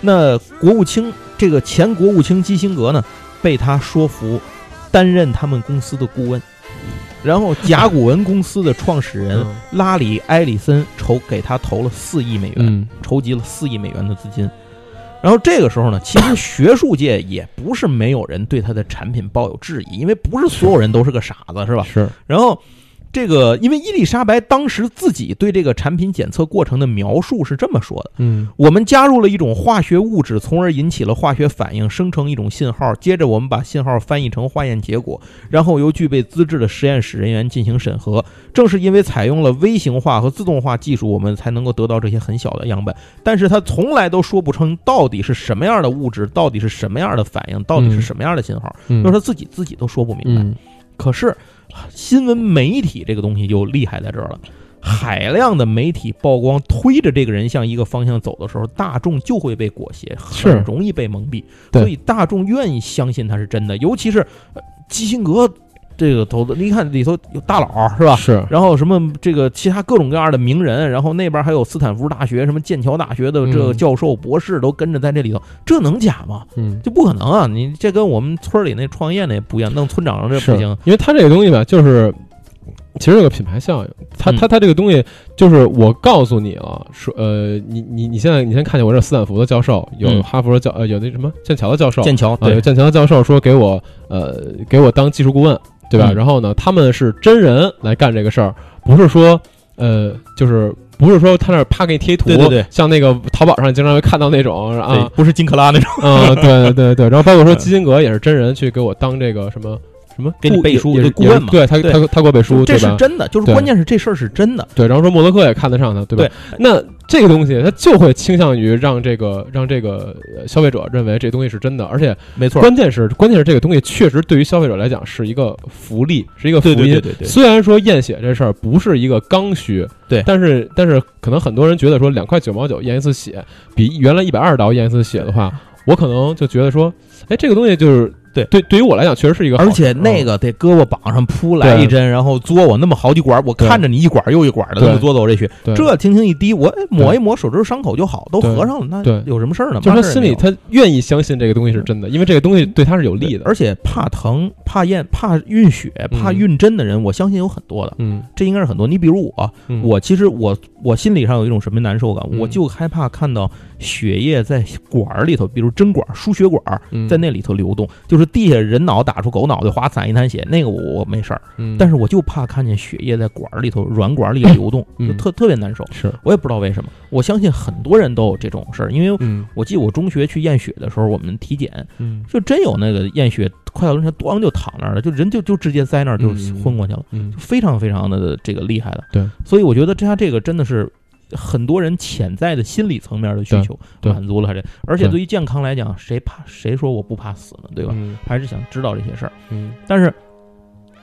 那国务卿这个前国务卿基辛格呢，被他说服担任他们公司的顾问，然后甲骨文公司的创始人嗯拉里埃里森筹给他投了四亿美元，嗯筹集了四亿美元的资金。然后这个时候呢，其实学术界也不是没有人对他的产品抱有质疑，因为不是所有人都是个傻子，是吧？是然后，这个因为伊丽莎白当时自己对这个产品检测过程的描述是这么说的：嗯我们加入了一种化学物质，从而引起了化学反应，生成一种信号。接着，我们把信号翻译成化验结果，然后由具备资质的实验室人员进行审核。正是因为采用了微型化和自动化技术，我们才能够得到这些很小的样本。但是，他从来都说不清到底是什么样的物质，到底是什么样的反应，到底是什么样的信号，嗯就是他自己自己都说不明白。嗯可是，新闻媒体这个东西就厉害在这儿了。海量的媒体曝光推着这个人向一个方向走的时候，大众就会被裹挟，是很容易被蒙蔽，所以大众愿意相信他是真的。尤其是呃基辛格这个投资，你看里头有大佬是吧？是然后什么这个其他各种各样的名人，然后那边还有斯坦福大学、什么剑桥大学的这个嗯教授、博士都跟着在这里头，这能假吗？嗯就不可能啊！你这跟我们村里那创业那不一样，弄村长这不行。因为他这个东西吧，就是其实有个品牌效应，它嗯它它这个东西就是我告诉你了，说呃，你你你现在你先看见我这斯坦福的教授，有嗯哈佛的教呃有那什么剑桥的教授，剑桥对，剑桥的教授说给我呃给我当技术顾问，对吧？嗯然后呢，他们是真人来干这个事儿，不是说呃就是。不是说他那儿啪给你贴一图，对对对像那个淘宝上经常会看到那种啊，不是金克拉那种。啊，对对对，然后包括说 基辛格也是真人去给我当这个什么什么给你背书也是对顾问嘛对他他他给我背书，这？是真的，就是关键是这事儿是真的。对，然后说默多克也看得上他，对吧？对那这个东西他就会倾向于让这个让这个呃消费者认为这东西是真的，而且没错，关键是关键是这个东西确实对于消费者来讲是一个福利，是一个福音。对对对对对虽然说验血这事儿不是一个刚需，对但是但是可能很多人觉得说两块九毛九验一次血，比原来一百二十刀验一次血的话，我可能就觉得说，哎，这个东西就是对。对，对于我来讲确实是一个好，而且那个个得胳膊膀上扑来一针，然后嘬我那么好几管，我看着你一管又一管的对那么嘬走这血，这轻轻一滴，我哎抹一抹手指伤口就好，都合上了，那有什么事儿呢？就是他心里他愿意相信这个东西是真的，因为这个东西对他是有利的，而且怕疼、怕验、怕晕血、怕嗯晕针的人，我相信有很多的，嗯，这应该是很多。你比如我，嗯。我其实我我心理上有一种什么难受感，嗯。我就害怕看到血液在管儿里头，比如针管、输血管儿嗯。在那里头流动，就是地下人脑打出狗脑袋，哗散一滩血，那个我我没事儿，嗯，但是我就怕看见血液在管儿里头、软管儿里流动，嗯 就特特别难受。是。我也不知道为什么，我相信很多人都有这种事儿，因为嗯我记得我中学去验血的时候，我们体检嗯。就真有那个验血快到跟前，咣就躺那儿了，就人就就直接栽那儿就嗯。昏过去了，嗯。就非常非常的这个厉害的。对，所以我觉得这他这个真的是很多人潜在的心理层面的需求满足了他这，而且对对于健康来讲，谁怕谁说我不怕死呢？对吧？嗯还是想知道这些事儿。嗯但是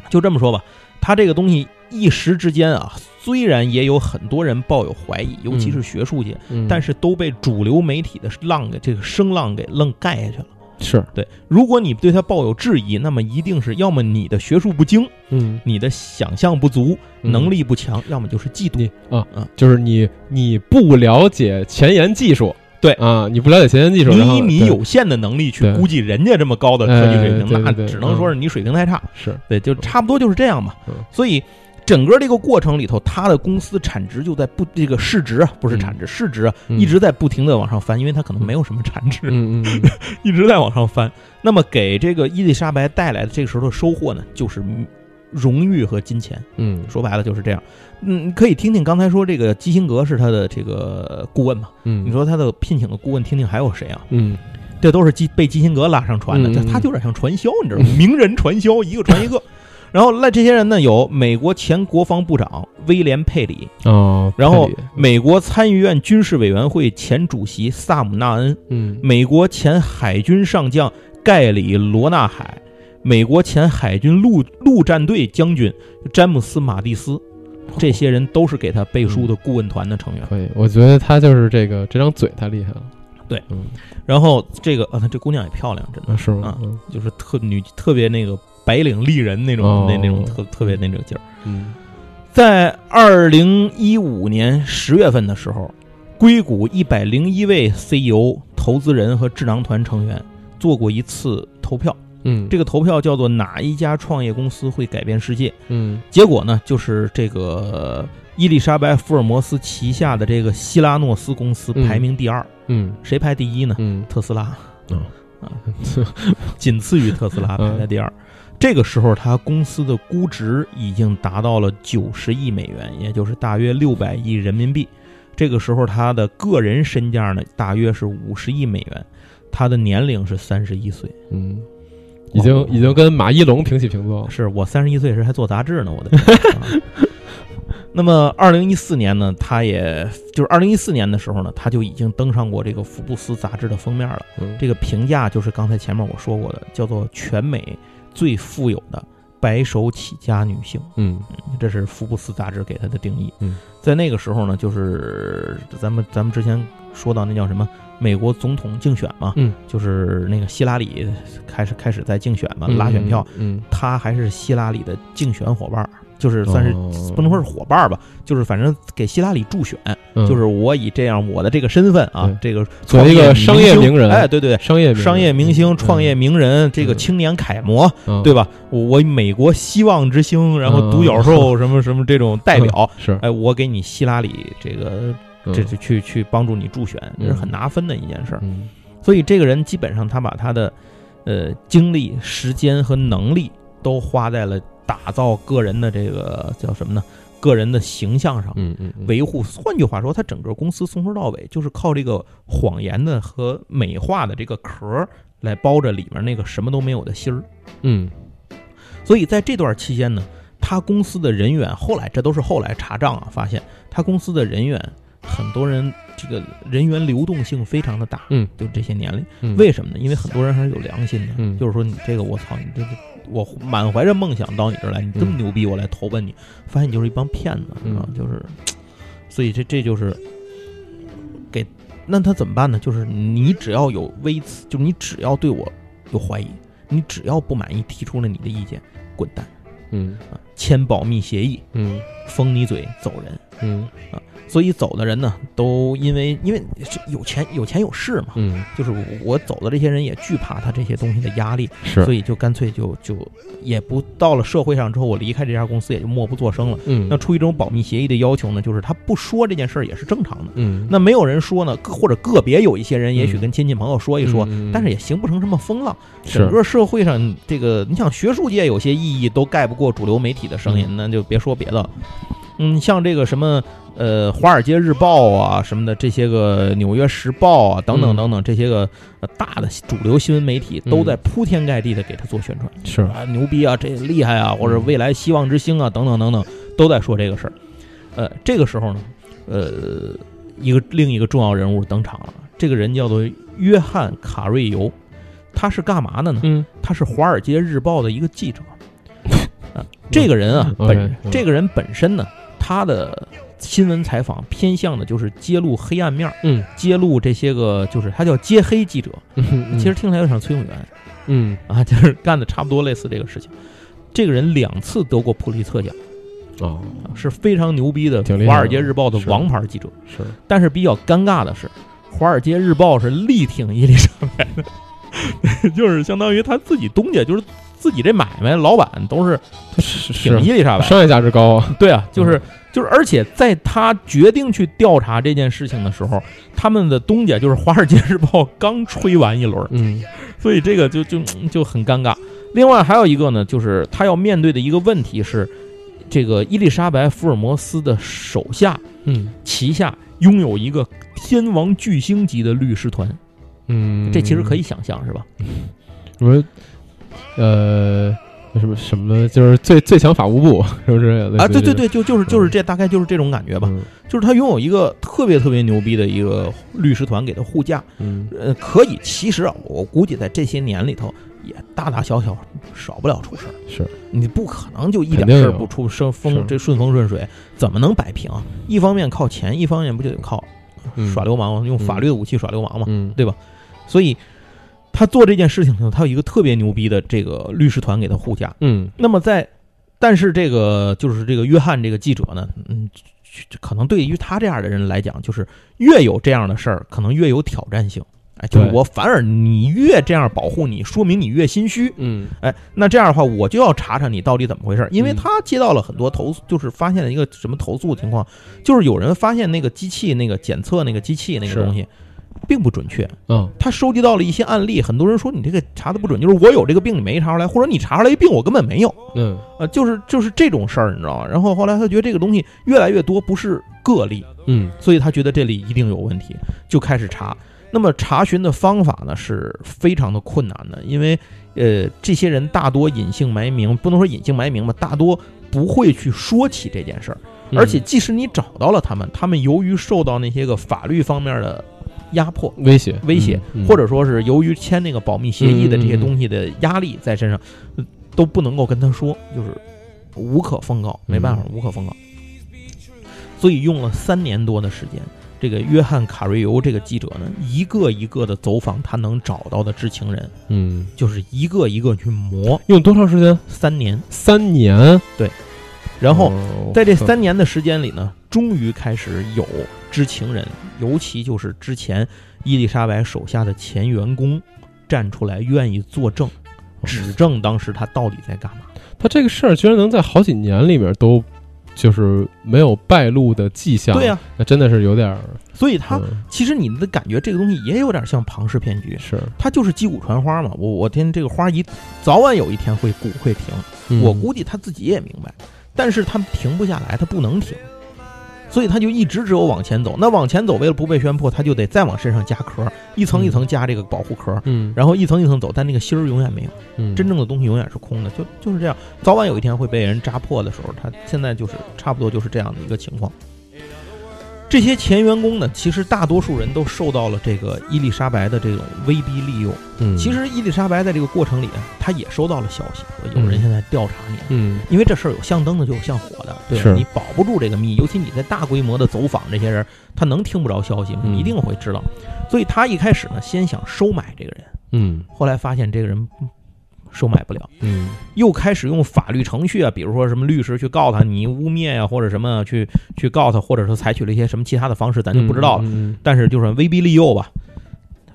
就这么说吧，他这个东西一时之间啊，虽然也有很多人抱有怀疑，尤其是学术界，嗯，但是都被主流媒体的浪给这个声浪给愣盖下去了。是。对，如果你对他抱有质疑，那么一定是要么你的学术不精，嗯。你的想象不足，嗯。能力不强，要么就是嫉妒。你啊嗯，就是你你不了解前沿技术，对。啊，你不了解前沿技术，你以你有限的能力去估计人家这么高的科技水平，那只能说是你水平太差。是对，就差不多就是这样嘛。嗯。所以整个这个过程里头，它的公司产值就在不这个市值啊，不是产值，市值啊，嗯一直在不停的往上翻，因为它可能没有什么产值，嗯嗯嗯 一直在往上翻。那么给这个伊丽莎白带来的这个时候的收获呢，就是荣誉和金钱。嗯说白了就是这样。嗯，可以听听刚才说这个基辛格是他的这个顾问嘛？嗯，你说他的聘请的顾问，听听还有谁啊？嗯这都是基被基辛格拉上船的，嗯这他有点像传销，你知道吗？名人传销，一个传一个。然后那这些人呢，有美国前国防部长威廉佩里，哦，然后美国参议院军事委员会前主席萨姆纳恩，嗯。美国前海军上将盖里罗纳海，美国前海军陆陆战队将军詹姆斯马蒂斯，这些人都是给他背书的顾问团的成员。可以，我觉得他就是这个这张嘴太厉害了，对。嗯。然后这个啊，这姑娘也漂亮，真的。啊是吗？啊？嗯。就是特女特别那个白领丽人那种、哦那那种特特别那种劲儿。嗯在二零一五年十月份的时候，硅谷一百零一位 CEO、投资人和智囊团成员做过一次投票。嗯这个投票叫做哪一家创业公司会改变世界？嗯结果呢，就是这个伊丽莎白·福尔摩斯旗下的这个希拉诺斯公司嗯排名第二，嗯谁排第一呢？嗯特斯拉，嗯啊，仅次于特斯拉排在第二。这个时候，他公司的估值已经达到了九十亿美元，也就是大约六百亿人民币。这个时候，他的个人身价呢，大约是五十亿美元。他的年龄是三十一岁，嗯，已经已经跟马一龙平起平坐了，是我三十一岁时还做杂志呢，我的。啊 那么，二零一四年呢，他也就是二零一四年的时候呢，他就已经登上过这个福布斯杂志的封面了。嗯这个评价就是刚才前面我说过的，叫做全美最富有的白手起家女性。嗯这是福布斯杂志给她的定义。嗯，在那个时候呢，就是咱们咱们之前说到那叫什么美国总统竞选嘛，嗯，就是那个希拉里开始开始在竞选嘛，嗯拉选票，，嗯她还是希拉里的竞选伙伴儿，就是算是、哦不能说是伙伴儿吧，就是反正给希拉里助选，嗯。就是我以这样我的这个身份啊，这个作为一个商业名人。哎，对对对。商业商业明星、创业名人，这个嗯。青年楷模，嗯。对吧？我我美国希望之星，然后嗯独角兽什么什么这种代表，是。哎，我给你希拉里这个这嗯。这去去帮助你助选，这是嗯很拿分的一件事儿。嗯。所以这个人基本上他把他的呃精力、时间和能力都花在了打造个人的这个叫什么呢？个人的形象上，嗯嗯嗯维护。换句话说，他整个公司从头到尾就是靠这个谎言的和美化的这个壳儿来包着里面那个什么都没有的芯儿。嗯所以在这段期间呢，他公司的人员后来这都是后来查账啊，发现他公司的人员很多人这个人员流动性非常的大，嗯，就这些年里，嗯。为什么呢？因为很多人还是有良心的，嗯。就是说你这个我操，你这个我满怀着梦想到你这儿来，你这么嗯牛逼，我来投奔你，发现你就是一帮骗子，嗯。啊，就是，所以这这就是给那他怎么办呢？就是你只要有微词，就是你只要对我有怀疑，你只要不满意，提出了你的意见，滚蛋。嗯。啊！签保密协议，嗯。封你嘴，走人。嗯。啊所以走的人呢，都因为因为有钱有钱有势嘛，嗯，就是我走的这些人也惧怕他这些东西的压力，是。所，以就干脆就就也不到了社会上之后，我离开这家公司也就默不作声了。嗯。那出于这种保密协议的要求呢，就是他不说这件事儿也是正常的。嗯，那没有人说呢，或者个别有一些人也许嗯跟亲戚朋友说一说，但是也形不成什么风浪。是。整个社会上这个，你想学术界有些异议都盖不过主流媒体的声音，嗯那就别说别的了。嗯，像这个什么呃《华尔街日报》啊什么的，这些个《纽约时报》啊等等嗯等等，这些个呃大的主流新闻媒体都在铺天盖地的给他做宣传。是，啊，牛逼啊，这厉害啊，或者未来希望之星啊，等等等等，都在说这个事儿。呃，这个时候呢，呃，一个另一个重要人物登场了，这个人叫做约翰·卡瑞尤，他是干嘛的呢？嗯他是《华尔街日报》的一个记者。啊，这个人啊，嗯。本嗯。这个人本身呢，他的新闻采访偏向的就是揭露黑暗面儿，嗯。揭露这些个就是他叫揭黑记者。嗯，其实听起来有点像崔永元。嗯。啊，就是干的差不多类似这个事情。这个人两次得过普利策奖，哦。啊是非常牛逼的华尔街日报》的王牌记者。是，但是比较尴尬的是，《华尔街日报》是力挺伊丽莎白的，就是相当于他自己东家，就是自己这买卖老板都是 是挺伊丽莎白。商业价值高啊，对啊，就是就是，而且在他决定去调查这件事情的时候，他们的东家就是《华尔街日报》刚吹完一轮，嗯。所以这个就就就很尴尬。另外还有一个呢，就是他要面对的一个问题是，这个伊丽莎白·福尔摩斯的手下嗯。旗下拥有一个天王巨星级的律师团，嗯，这其实可以想象是吧？什么呃什么什么，就是最最强法务部 是不是？啊，对对对，就就是就是嗯这大概就是这种感觉吧，嗯。就是他拥有一个特别特别牛逼的一个律师团给他护驾，嗯。呃，可以，其实啊，我估计在这些年里头也大大小小少不了出事儿。是，你不可能就一点事儿不出，顺风这顺风顺水，怎么能摆平？啊？一方面靠钱，一方面不就得靠嗯。耍流氓吗？用法律的武器耍流氓嘛。嗯。对吧？所以他做这件事情的时候，他有一个特别牛逼的这个律师团给他护驾。嗯那么在，但是这个就是这个约翰这个记者呢，嗯，可能对于他这样的人来讲，就是越有这样的事儿，可能越有挑战性。哎，就是我反而你越这样保护你，说明你越心虚。嗯哎，那这样的话，我就要查查你到底怎么回事，因为嗯他接到了很多投诉，就是发现了一个什么投诉情况，就是有人发现那个机器那个检测那个机器那个东西并不准确，嗯。他收集到了一些案例，很多人说你这个查的不准，就是我有这个病你没查出来，或者你查出来一病我根本没有，嗯。呃，就是就是这种事儿，你知道吗？然后后来他觉得这个东西越来越多，不是个例，嗯。所以他觉得这里一定有问题，就开始查。那么查询的方法呢是非常的困难的，因为呃这些人大多隐姓埋名，不能说隐姓埋名吧，大多不会去说起这件事儿。嗯。而且即使你找到了他们，他们由于受到那些个法律方面的压迫、威胁威胁，嗯或者说是由于签那个保密协议的这些东西的压力在身上，呃都不能够跟他说，就是无可奉告，没办法，无可奉告。所以用了三年多的时间，这个约翰·卡瑞尤这个记者呢，一个一个的走访他能找到的知情人，嗯，就是一个一个去磨，用多长时间？三年。三年。对然后哦在这三年的时间里呢，终于开始有知情人，尤其就是之前伊丽莎白手下的前员工站出来愿意作证，指证当时他到底在干嘛。他这个事儿居然能在好几年里面都就是没有败露的迹象，对呀、那真的是有点儿。所以他嗯其实你的感觉这个东西也有点像庞氏骗局，是，他就是击鼓传花嘛。我我天，这个花一早晚有一天会鼓会停，嗯我估计他自己也明白，但是他停不下来，他不能停。所以他就一直只有往前走。那往前走，为了不被宣破，他就得再往身上加壳，一层一层加这个保护壳，嗯，然后一层一层走，但那个芯儿永远没有，嗯。真正的东西永远是空的，就就是这样，早晚有一天会被人扎破的时候，他现在就是差不多就是这样的一个情况。这些前员工呢，其实大多数人都受到了这个伊丽莎白的这种威逼利诱。嗯，其实伊丽莎白在这个过程里啊，她也收到了消息，说有人现在调查你，嗯。因为这事儿有像灯的就有像火的，是。你保不住这个密，尤其你在大规模的走访这些人，他能听不着消息吗？嗯一定会知道。所以他一开始呢，先想收买这个人，嗯。后来发现这个人嗯收买不了，嗯。又开始用法律程序啊，比如说什么律师去告他，你污蔑呀、或者什么去去告他，或者是采取了一些什么其他的方式，咱就不知道了。嗯但是就是威逼利诱吧，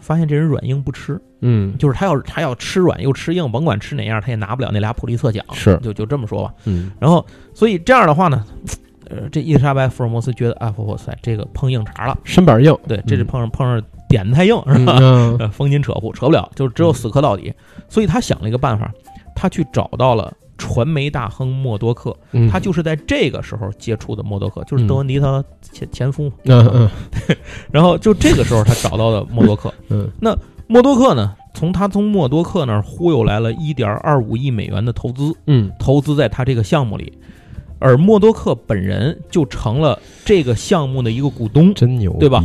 发现这人软硬不吃，嗯就是他要他要吃软又吃硬，甭管吃哪样，他也拿不了那俩普利策奖。是。就就这么说吧。嗯。然后，所以这样的话呢，呃，这伊丽莎白·福尔摩斯觉得，啊，哇塞，这个碰硬茬了，身板硬，对，这是嗯。碰上碰上点的太硬，是吧？嗯呃，逢金扯不扯不了，就只有死磕到底。所以他想了一个办法，他去找到了传媒大亨默多克，嗯，他就是在这个时候接触的默多克，就是德文迪他前前夫嘛。嗯嗯。然后就这个时候他找到了默多克，嗯。那默多克呢，从他从默多克那儿忽悠来了一点二五亿美元的投资，嗯。投资在他这个项目里，而默多克本人就成了这个项目的一个股东。真牛，对吧？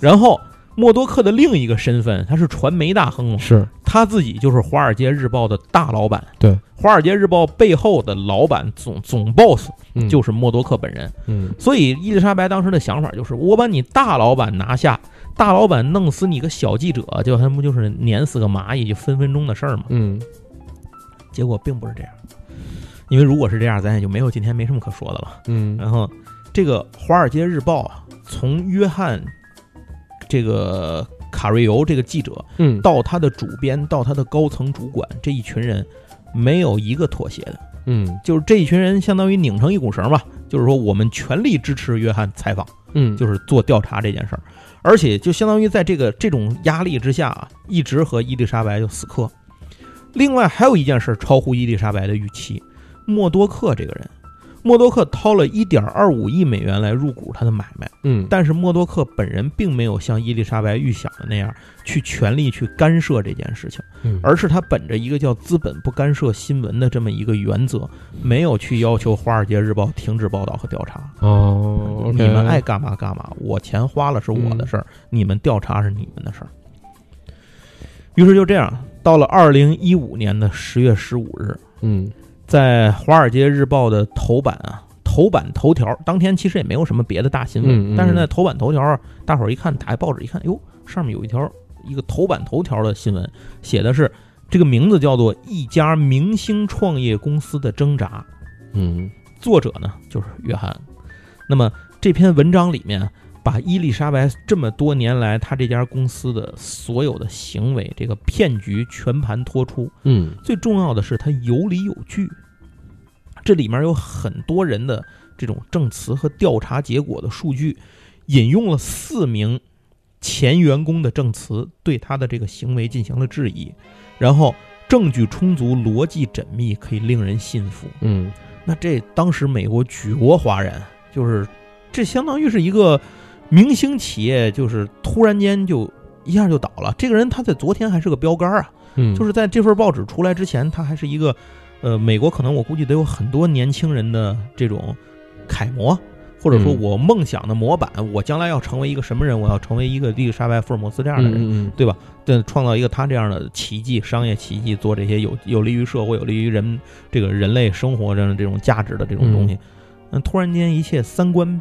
然后，默多克的另一个身份，他是传媒大亨嘛，是，他自己就是《华尔街日报》的大老板。对，《华尔街日报》背后的老板总总 boss 嗯就是默多克本人。嗯所以，伊丽莎白当时的想法就是，我把你大老板拿下，大老板弄死你个小记者，就他不就是碾死个蚂蚁，就分分钟的事儿嘛？嗯结果并不是这样，因为如果是这样，咱也就没有今天没什么可说的了。嗯然后，这个《华尔街日报》啊，从约翰这个卡瑞尤这个记者嗯。到他的主编，到他的高层主管这一群人，没有一个妥协的，嗯。就是这一群人相当于拧成一股绳吧，就是说我们全力支持约翰采访，嗯，就是做调查这件事儿，而且就相当于在这个这种压力之下啊，一直和伊丽莎白就死磕。另外还有一件事儿超乎伊丽莎白的预期，默多克这个人，默多克掏了一点二五亿美元来入股他的买卖。嗯但是默多克本人并没有像伊丽莎白预想的那样去全力去干涉这件事情，嗯而是他本着一个叫“资本不干涉新闻”的这么一个原则，没有去要求《华尔街日报》停止报道和调查。哦你们爱干嘛干嘛，我钱花了是我的事儿，你们调查是你们的事儿。于是就这样，到了二零一五年的十月十五日，嗯在《华尔街日报》的头版啊，头版头条，当天其实也没有什么别的大新闻，嗯嗯但是呢，头版头条啊，大伙儿一看，打开报纸一看，哟，上面有一条一个头版头条的新闻，写的是这个名字叫做“一家明星创业公司的挣扎”，嗯。作者呢就是约翰。那么这篇文章里面，把伊丽莎白这么多年来他这家公司的所有的行为，这个骗局全盘托出。嗯最重要的是，它有理有据。这里面有很多人的这种证词和调查结果的数据，引用了四名前员工的证词，对他的这个行为进行了质疑，然后证据充足，逻辑缜密，可以令人信服。嗯那这当时美国举国哗然，就是这相当于是一个明星企业，就是突然间就一下就倒了。这个人他在昨天还是个标杆啊，嗯，就是在这份报纸出来之前，他还是一个呃，美国可能我估计得有很多年轻人的这种楷模，或者说嗯我梦想的模板。我将来要成为一个什么人？我要成为一个伊丽莎白·福尔摩斯这样的人。对吧？对，创造一个他这样的奇迹，商业奇迹，做这些有有利于社会、有利于人这个人类生活上的这种价值的这种东西。嗯，突然间一切三观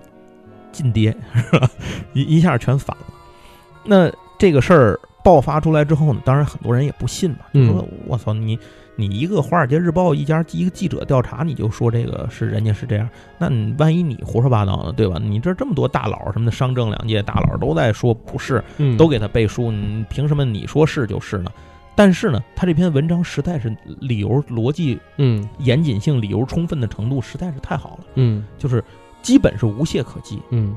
尽跌，是吧？一一下全反了。那这个事儿爆发出来之后呢，当然很多人也不信嘛，就嗯说：“我操，你你一个《华尔街日报》一家一个记者调查，你就说这个是人家是这样，那你万一你胡说八道呢，对吧？你这这么多大佬什么的，商政两界大佬都在说不是，嗯，都给他背书，你凭什么你说是就是呢？但是呢，他这篇文章实在是理由逻辑嗯严谨性、理由充分的程度实在是太好了，嗯就是基本是无懈可击。嗯，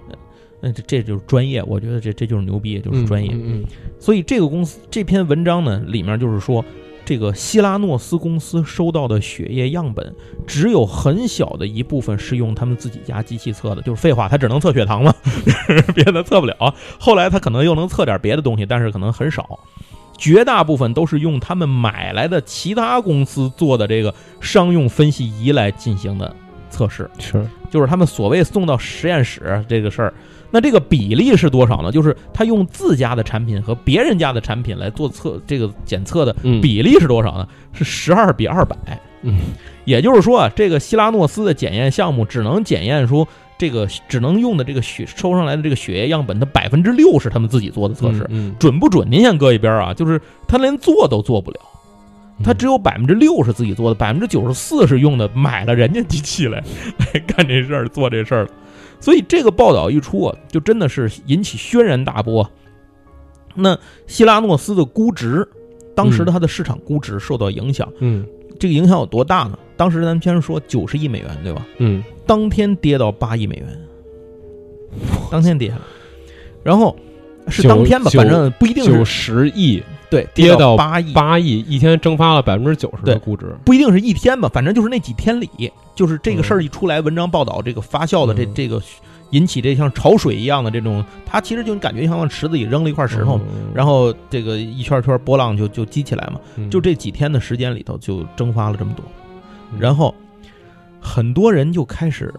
那这这就是专业，我觉得这这就是牛逼，就是专业。嗯所以这个公司这篇文章呢，里面就是说，这个希拉诺斯公司收到的血液样本，只有很小的一部分是用他们自己家机器测的，就是废话，他只能测血糖嘛，别的测不了。后来他可能又能测点别的东西，但是可能很少。绝大部分都是用他们买来的其他公司做的这个商用分析仪来进行的测试，是就是他们所谓送到实验室这个事儿。那这个比例是多少呢？就是他用自家的产品和别人家的产品来做测这个检测的嗯比例是多少呢？是十二比二百。嗯也就是说啊，这个希拉诺斯的检验项目只能检验出这个只能用的这个血抽上来的这个血液样本的百分之六是他们自己做的测试，嗯，准不准？您先搁一边啊，就是他连做都做不了，他只有百分之六是自己做的，百分之九十四是用的买了人家机器来来干这事儿做这事儿了。所以这个报道一出啊，就真的是引起轩然大波。那希拉诺斯的估值，当时的它的市场估值受到影响，嗯这个影响有多大呢？当时咱们先说九十亿美元，对吧？嗯当天跌到八亿美元，当天跌下来，然后是当天吧，反正不一定九十亿对跌到八亿，八亿，一天蒸发了百分之九十的估值。不一定是一天吧，反正就是那几天里，就是这个事儿一出来，文章报道这个发酵的这嗯这个引起这像潮水一样的这种，它其实就感觉像往池子里扔了一块石头，嗯然后这个一圈圈波浪就就激起来嘛，嗯就这几天的时间里头就蒸发了这么多，嗯然后很多人就开始。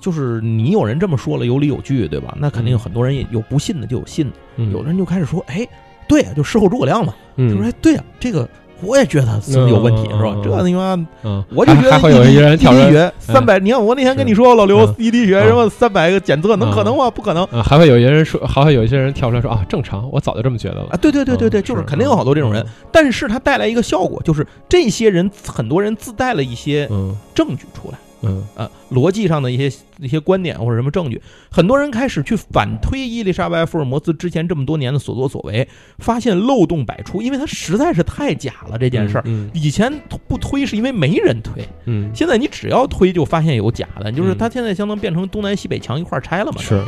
就是你有人这么说了，有理有据，对吧？那肯定有嗯很多人也有不信的，就有信的。嗯有的人就开始说：“哎，对呀，就事后诸葛亮嘛，就说嗯哎，对呀，这个我也觉得是有问题，是吧这你妈嗯，我就觉得还还会有一些人跳学三百，你看我那天跟你说，老刘嗯一滴血嗯什么三百个检测，能可能吗？不可能啊，还会有一些人说，还会有一些人跳出来说啊，正常，我早就这么觉得了啊！。对对对对对，嗯就是肯定有好多这种人，，但是他带来一个效果，就是这些人很多人自带了一些嗯证据出来。嗯。啊，逻辑上的一些一些观点或者什么证据，很多人开始去反推伊丽莎白·福尔摩斯之前这么多年的所作所为，发现漏洞百出，因为他实在是太假了这件事儿。嗯以前不推是因为没人推，嗯，现在你只要推就发现有假的，就是嗯。他现在相当变成东南西北墙一块儿拆了嘛。是，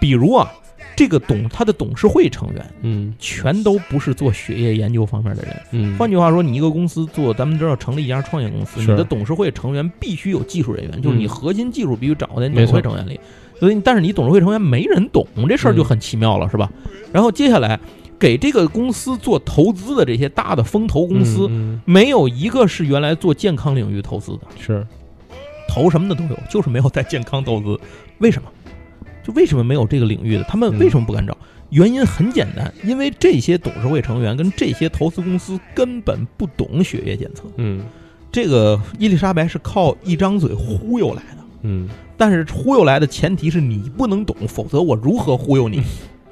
比如啊，这个董他的董事会成员嗯全都不是做血液研究方面的人。嗯，换句话说，你一个公司做，咱们知道成立一家创业公司，你的董事会成员必须有技术人员，就是你嗯核心技术必须掌握在你董事会成员里。所以，但是你董事会成员没人懂，这事儿就嗯很奇妙了，是吧？然后接下来给这个公司做投资的这些大的风投公司，嗯没有一个是原来做健康领域投资的，是，投什么的都有，就是没有在健康投资。为什么？就为什么没有这个领域的？他们嗯为什么不敢找？原因很简单，因为这些董事会成员跟这些投资公司根本不懂血液检测。嗯这个伊丽莎白是靠一张嘴忽悠来的，嗯但是忽悠来的前提是你不能懂，否则我如何忽悠你？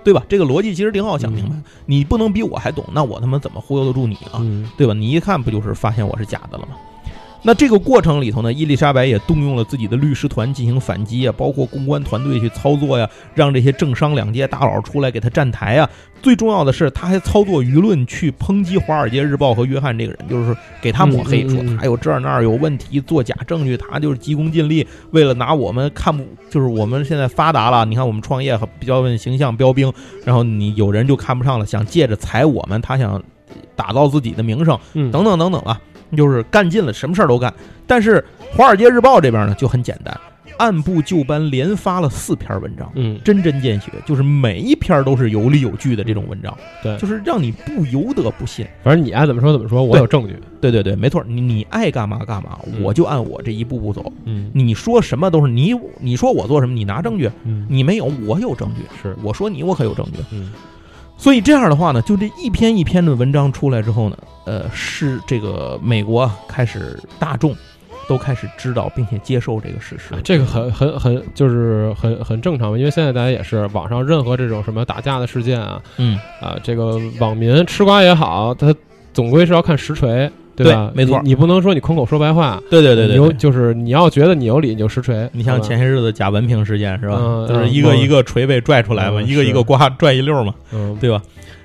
对吧？这个逻辑其实挺好想明白。你不能比我还懂，那我他妈怎么忽悠得住你啊？嗯对吧？你一看不就是发现我是假的了吗？那这个过程里头呢，伊丽莎白也动用了自己的律师团进行反击啊，包括公关团队去操作呀，让这些政商两界大佬出来给他站台啊。最重要的是，他还操作舆论去抨击《华尔街日报》和约翰这个人，就是给他抹黑，说他有这儿那儿有问题，作假证据，他就是急功近利，为了拿我们看不，就是我们现在发达了，你看我们创业和比较问形象标兵，然后你有人就看不上了，想借着踩我们，他想打造自己的名声。等等等等啊，就是干尽了，什么事儿都干。但是《华尔街日报》这边呢就很简单，按部就班连发了四篇文章，嗯针针见血，就是每一篇都是有理有据的这种文章，对就是让你不由得不信。反正你爱怎么说怎么说，我对有证据。对对对，没错，你你爱干嘛干嘛，嗯我就按我这一步步走。嗯你说什么都是你，你说我做什么，你拿证据，嗯你没有，我有证据。是我说你，我可有证据。嗯所以这样的话呢，就这一篇一篇的文章出来之后呢，呃，是这个美国啊开始大众都开始知道并且接受这个事实啊。这个很很很就是很很正常嘛，因为现在大家也是网上任何这种什么打架的事件啊嗯，啊，这个网民吃瓜也好，他总归是要看实锤，对没错你你不能说你空口说白话，对对对对有就是你要觉得你有理，你就实锤。你像前些日子贾文平事件是吧？嗯就是一个一个锤被拽出来嘛，嗯一个一个是瓜拽一溜嘛，嗯对吧？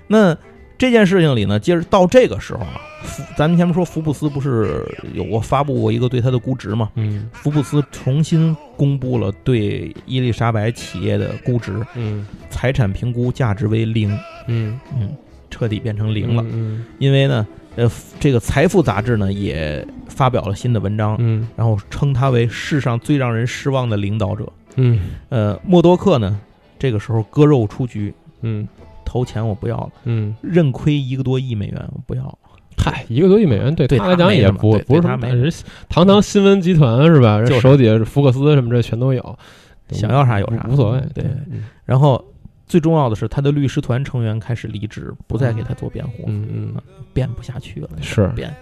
那这件事情里呢，接着到这个时候啊，福咱们前面说福布斯不是有过发布过一个对他的估值嘛？嗯福布斯重新公布了对伊丽莎白企业的估值，嗯财产评估价值为零，嗯嗯，彻底变成零了。嗯因为呢，呃，这个《财富》杂志呢也发表了新的文章，嗯然后称他为世上最让人失望的领导者。嗯呃，默多克呢，这个时候割肉出局，嗯投钱我不要了，嗯，认亏一个多亿美元我不要了。嗨，一个多亿美元对对他来讲也不不是什么，人堂堂新闻集团是吧？人手底下福克斯什么这全都有，想要啥有啥无所谓。对嗯然后最重要的是，他的律师团成员开始离职，不再给他做辩护，嗯嗯，辩不下去了，是辩。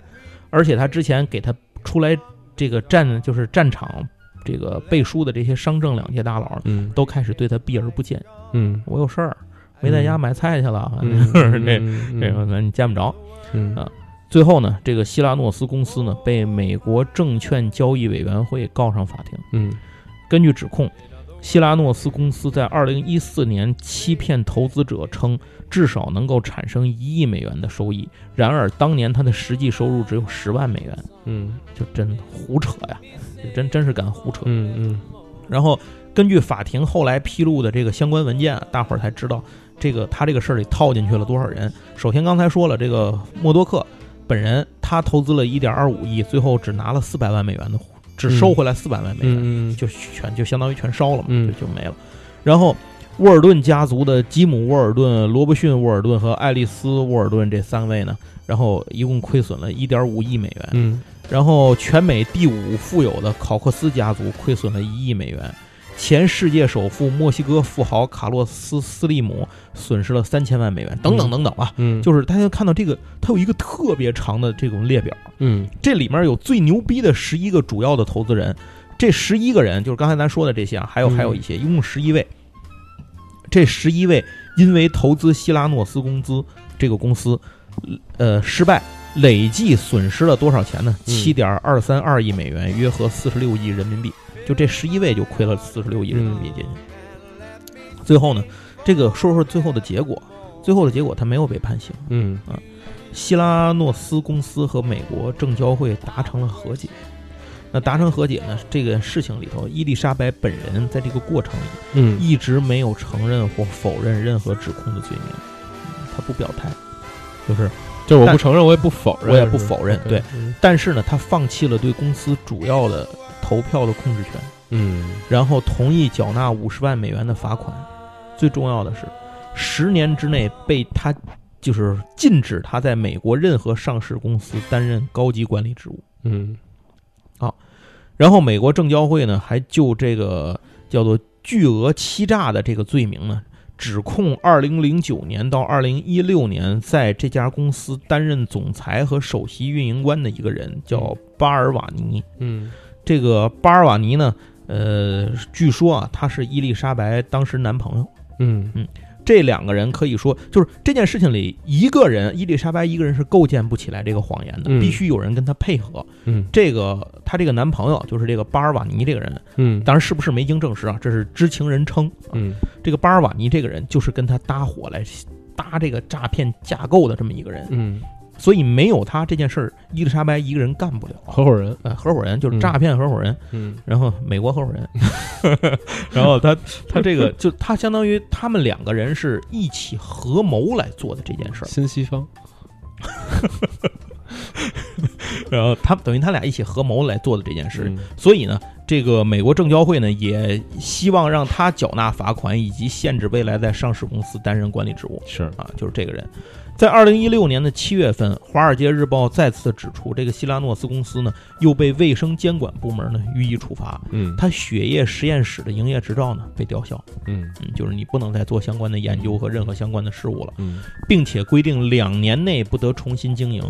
而且他之前给他出来这个战就是战场这个背书的这些商政两界大佬，嗯都开始对他避而不见。嗯我有事儿，没在家买菜去了，嗯，这 嗯这个咱你见不着。嗯啊最后呢，这个希拉诺斯公司呢被美国证券交易委员会告上法庭。嗯根据指控，希拉诺斯公司在2014年欺骗投资者称至少能够产生一亿美元的收益，然而当年他的实际收入只有十万美元，嗯。就真胡扯呀，真真是敢胡扯。嗯嗯。然后根据法庭后来披露的这个相关文件啊，大伙儿才知道这个他这个事儿里套进去了多少人。首先刚才说了，这个默多克本人他投资了1.25亿，最后只拿了400万美元的，只收回来四百万美元，嗯就全就相当于全烧了嘛，嗯就就没了。然后沃尔顿家族的吉姆·沃尔顿、罗伯逊·沃尔顿和爱丽丝·沃尔顿这三位呢，然后一共亏损了一点五亿美元。嗯然后全美第五富有的考克斯家族亏损了一亿美元，前世界首富墨西哥富豪卡洛斯·斯利姆损失了三千万美元，等等等等啊！嗯，就是大家看到这个，它有一个特别长的这种列表，嗯这里面有最牛逼的十一个主要的投资人，这十一个人就是刚才咱说的这些啊，还有嗯还有一些，一共十一位。这十一位因为投资希拉诺斯公司这个公司，呃，失败，累计损失了多少钱呢？嗯七点二三二亿美元，约合四十六亿人民币。就这十一位就亏了四十六亿人民币进去。最后呢，这个说说最后的结果。最后的结果，他没有被判刑。嗯啊希拉诺斯公司和美国证交会达成了和解。那达成和解呢？这个事情里头，伊丽莎白本人在这个过程里嗯一直没有承认或否认任何指控的罪名，嗯他不表态，就是，就是我不承认，我也不否认，我也不否认对嗯但是呢，他放弃了对公司主要的投票的控制权，嗯然后同意缴纳五十万美元的罚款。最重要的是，十年之内被他就是禁止他在美国任何上市公司担任高级管理职务。嗯好然后美国证交会呢，还就这个叫做巨额欺诈的这个罪名呢，指控二零零九年到二零一六年在这家公司担任总裁和首席运营官的一个人，叫巴尔瓦尼。嗯这个巴尔瓦尼呢，呃，据说啊，他是伊丽莎白当时男朋友。嗯。嗯这两个人可以说，就是这件事情里，一个人伊丽莎白一个人是构建不起来这个谎言的，嗯。必须有人跟他配合。嗯。这个她这个男朋友就是这个巴尔瓦尼这个人，嗯。当然是不是没经证实啊，这是知情人称。嗯。这个巴尔瓦尼这个人就是跟他搭伙来搭这个诈骗架构的这么一个人，嗯，所以没有他这件事儿，伊丽莎白一个人干不了。合伙人，呃，合伙人就是嗯。诈骗合伙人，嗯。然后美国合伙人，然后他他这个就他相当于他们两个人是一起合谋来做的这件事儿，新西方，然后他等于他俩一起合谋来做的这件事，嗯。所以呢，这个美国证交会呢也希望让他缴纳罚款，以及限制未来在上市公司担任管理职务。是，啊，就是这个人。在二零一六年的七月份，《华尔街日报》再次指出，这个希拉诺斯公司呢又被卫生监管部门呢予以处罚，嗯他血液实验室的营业执照呢被吊销，嗯嗯，就是你不能再做相关的研究和任何相关的事务了。嗯并且规定两年内不得重新经营。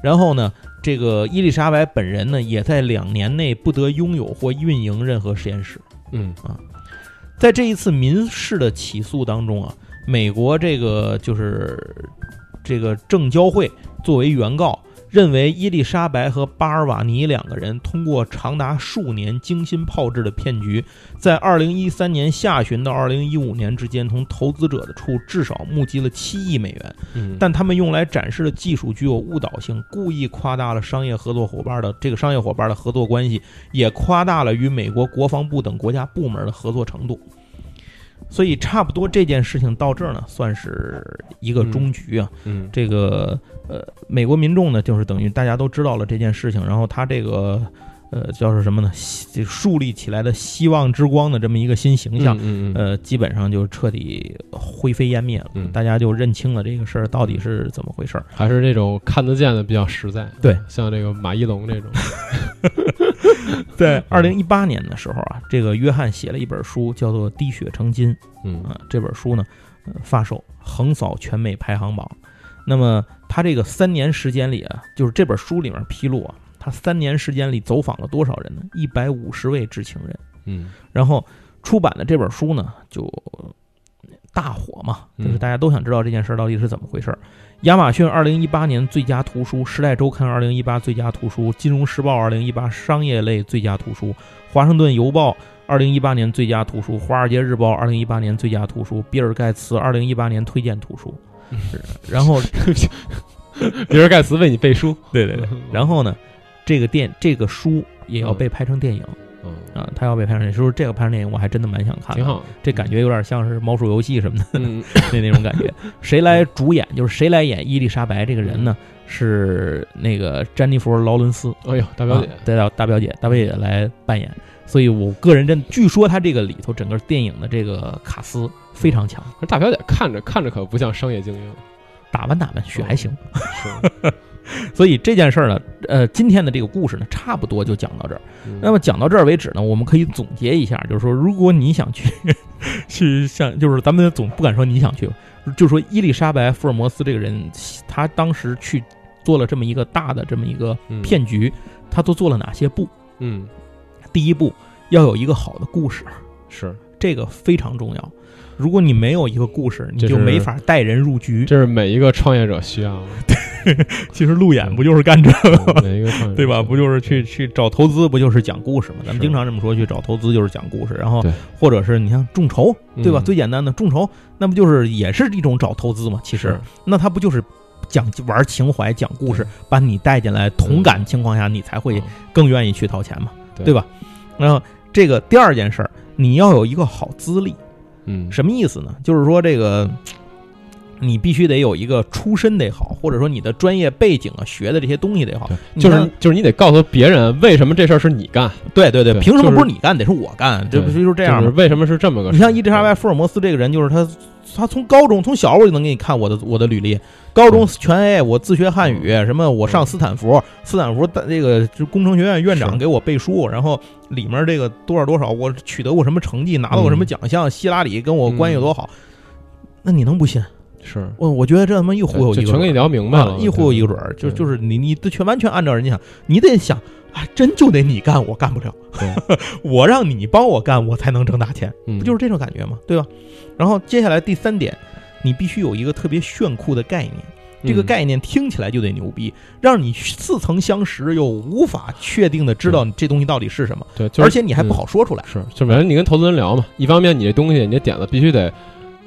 然后呢，这个伊丽莎白本人呢，也在两年内不得拥有或运营任何实验室。嗯啊在这一次民事的起诉当中啊，美国这个就是这个证交会作为原告，认为伊丽莎白和巴尔瓦尼两个人通过长达数年精心炮制的骗局，在2013年下旬到2015年之间，从投资者的处至少募集了7亿美元。嗯，但他们用来展示的技术具有误导性，故意夸大了商业合作伙伴的这个商业伙伴的合作关系，也夸大了与美国国防部等国家部门的合作程度。所以差不多这件事情到这儿呢，算是一个终局啊。嗯这个呃，美国民众呢，就是等于大家都知道了这件事情，然后他这个呃叫是什么呢？这树立起来的希望之光的这么一个新形象，嗯嗯嗯呃，基本上就彻底灰飞烟灭了。嗯大家就认清了这个事儿到底是怎么回事儿。还是这种看得见的比较实在。对，像这个马一龙这种，在二零一八年的时候啊，这个约翰写了一本书，叫做《滴血成金》嗯啊。这本书呢，呃，发售横扫全美排行榜。那么他这个三年时间里啊，就是这本书里面披露啊，他三年时间里走访了多少人呢？一百五十位知情人。嗯然后出版的这本书呢，就大火嘛，嗯就是大家都想知道这件事儿到底是怎么回事儿。亚马逊二零一八年最佳图书，时代周刊二零一八最佳图书，金融时报二零一八商业类最佳图书，华盛顿邮报二零一八年最佳图书，华尔街日报二零一八年最佳图书，比尔盖茨二零一八年推荐图书。是 然后，比尔盖茨为你背书。对对对，然后呢，这个电这个书也要被拍成电影嗯，啊，他要被拍成电影。说这个拍成电影，我还真的蛮想看的，挺好。这感觉有点像是猫鼠游戏什么的嗯 那那种感觉。谁来主演？就是谁来演伊丽莎白这个人呢？是那个詹妮弗·劳伦斯，哎呦，大表姐啊，对大大表姐，大表姐来扮演。所以我个人真，据说他这个里头整个电影的这个卡斯非常强，大表姐看着看着可不像商业精英。打扮打扮血还行。是，所以这件事儿呢，呃，今天的这个故事呢，差不多就讲到这儿。嗯那么讲到这儿为止呢，我们可以总结一下，就是说，如果你想去，去像，就是咱们总不敢说你想去，就说伊丽莎白·福尔摩斯这个人，他当时去做了这么一个大的这么一个嗯骗局，他都做了哪些步？嗯第一步要有一个好的故事，是，这个非常重要。如果你没有一个故事，你就没法带人入局。这是每一个创业者需要的。其实路演不就是干这个？嗯每一个创业者对吧？不就是去去找投资，不就是讲故事吗？咱们经常这么说，去找投资就是讲故事，然后或者是你像众筹，对吧？嗯最简单的众筹，那不就是也是一种找投资吗？其实，那他不就是讲玩情怀、讲故事，把你带进来，同感情况下，你才会嗯更愿意去掏钱嘛，对对吧？然后这个第二件事儿，你要有一个好资历，嗯什么意思呢？就是说这个。你必须得有一个出身得好，或者说你的专业背景啊，学的这些东西得好就是就是你得告诉别人为什么这事儿是你干，对对对，对凭什么不是你干，得是我干？这不对就是这样吗？就是为什么是这么个事？你像伊丽莎白·福尔摩斯这个人，就是他，他从高中从小我就能给你看我的我的履历，高中全 A，我自学汉语，什么我上斯坦福，斯坦福的这个就工程学院院长给我背书，然后里面这个多少多少，我取得过什么成绩，拿到过什么奖项，希拉里跟我关系有多好，那你能不信？是我我觉得这他妈一忽悠就全给你聊明白了，啊一忽悠一个准儿，就就是你你这全完全按照人家想，你得想，啊，真就得你干，我干不了，我让你帮我干，我才能挣大钱，嗯不就是这种感觉吗？对吧？然后接下来第三点，你必须有一个特别炫酷的概念，这个嗯概念听起来就得牛逼，让你似曾相识又无法确定的知道你这东西到底是什么，对，就是而且你还不嗯好说出来。是，就反正你跟投资人聊嘛，一方面你这东西你这点子必须得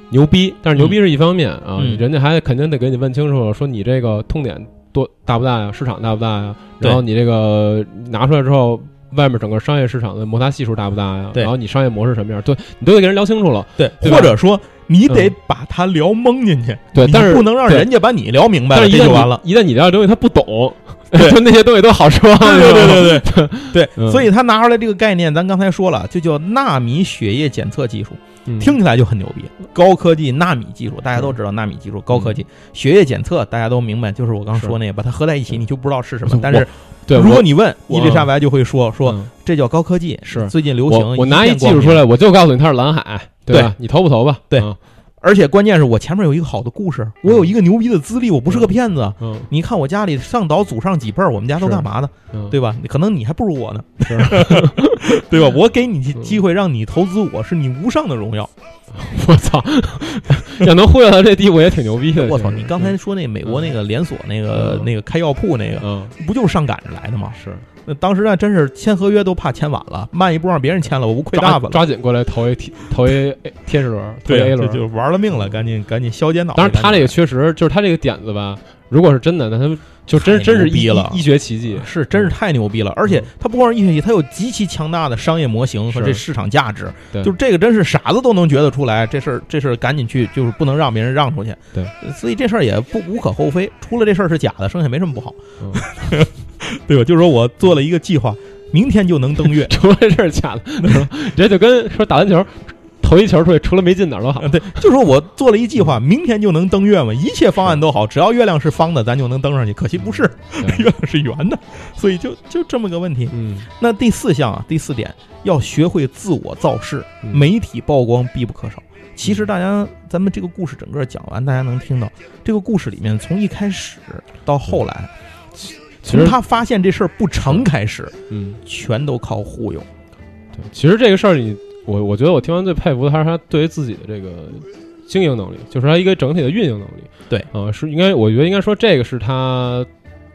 牛逼，但是牛逼是一方面啊，嗯人家还肯定得给你问清楚了，说你这个痛点多大不大呀，市场大不大呀，对然后你这个拿出来之后。外面整个商业市场的摩擦系数大不大呀？对然后你商业模式什么样？对你都得给人聊清楚了。对，对吧或者说你得嗯把他聊蒙进去，你对但是不能让对人家把你聊明白了，是一旦这就完了。你一旦你聊的东西他不懂，对 就那些东西都好说。对对对对对 对，嗯所以他拿出来这个概念，咱刚才说了，就叫纳米血液检测技术，嗯听起来就很牛逼，高科技纳米技术，大家都知道纳米技术高科技，血液检测大家都明白，就是我刚说那个，把它合在一起，你就不知道是什么。但是对，如果你问伊丽莎白，就会说说嗯这叫高科技，是。最近流行我我拿一一技术出来，我就告诉你它是蓝海，对吧？你投不投吧？对。嗯而且关键是我前面有一个好的故事，我有一个牛逼的资历，我不是个骗子。嗯你看我家里上岛祖上几辈儿，我们家都干嘛的，嗯，对吧？可能你还不如我呢，对吧？我给你机会让你投资我，是你无上的荣耀。我操，要能忽悠到这地步也挺牛逼的。我操！你刚才说那美国那个连锁那个嗯那个开药铺那个，嗯不就是上赶着来的吗？是那当时那真是签合约都怕签晚了，慢一步让别人签了，我不亏抓大发了。抓紧过来投一投一 天使轮，投一对 A 啊，轮就。玩了命了，赶紧赶紧削尖脑袋。当然，他这个确实就是他这个点子吧，如果是真的，那他就真真是医牛逼了医医学奇迹。是，真是太牛逼了！而且他不光是医学习，它有极其强大的商业模型和这市场价值。对就是这个真是傻子都能觉得出来，这事儿这事儿赶紧去，就是不能让别人让出去。对，所以这事儿也不无可厚非。出了这事儿是假的，剩下没什么不好，嗯 对吧？就是说我做了一个计划，明天就能登月。除了这是假的，这就跟说打篮球投一球出去，除了没进哪儿都好。对，就说我做了一计划，明天就能登月嘛，一切方案都好，只要月亮是方的，咱就能登上去。可惜不是，月亮是圆的，所以就就这么个问题。嗯，那第四项啊，第四点要学会自我造势，嗯媒体曝光必不可少。其实大家，咱们这个故事整个讲完，大家能听到这个故事里面，从一开始到后来，从他发现这事儿不成开始，嗯，全都靠忽悠。对，其实这个事儿你我我觉得我听完最佩服的还是他对于自己的这个经营能力，就是他一个整体的运营能力。对啊、是应该我觉得应该说这个是他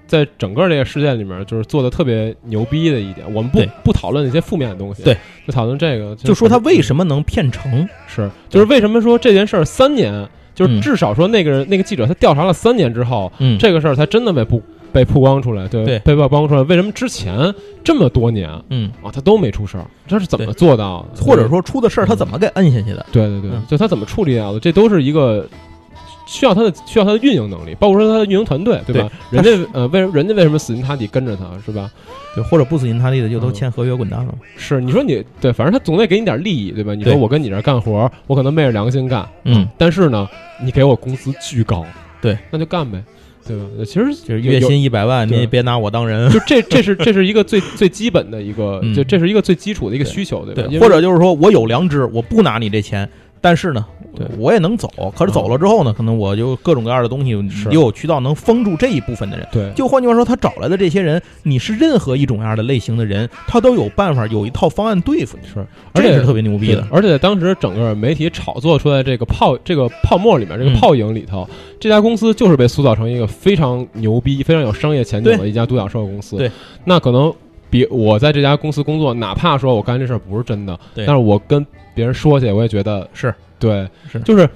在整个这个事件里面就是做的特别牛逼的一点。我们不不讨论那些负面的东西，对，就讨论这个，就说他为什么么能骗成？是就是为什么说这件事儿三年，就是嗯至少说那个人那个记者他调查了三年之后，嗯这个事儿才真的被曝被曝光出来，对，对被曝光出来。为什么之前这么多年嗯，啊他都没出事儿？这是怎么做到的？或者说出的事儿他怎么给摁下去的？对对对，嗯就他怎么处理掉的，这都是一个需要他的需要他的运营能力，包括说他的运营团队，对吧？对人家呃，为什么人家为什么死心塌地跟着他，是吧？对，或者不死心塌地的就都嗯签合约滚蛋了嘛。是你说你对，反正他总得给你点利益，对吧？你说我跟你这儿干活，我可能昧着良心干，嗯，但是呢，你给我工资巨高，对，那就干呗，对吧？其实就是月薪一百万，你也别拿我当人。就这这是这是一个最最基本的一个，嗯就这是一个最基础的一个需求，对吧？或者就是说我有良知，我不拿你这钱，但是呢对，我也能走。可是走了之后呢，可能我就各种各样的东西，是又有渠道能封住这一部分的人。对就换句话说，他找来的这些人，你是任何一种样的类型的人，他都有办法，有一套方案对付你。是，而且这是特别牛逼的。而且当时整个媒体炒作出来这个泡这个泡沫里面，这个嗯泡影里头，这家公司就是被塑造成一个非常牛逼、非常有商业前景的一家独角兽公司。对，那可能比我在这家公司工作，哪怕说我干这事儿不是真的，对但是我跟别人说去，我也觉得是对，是就是。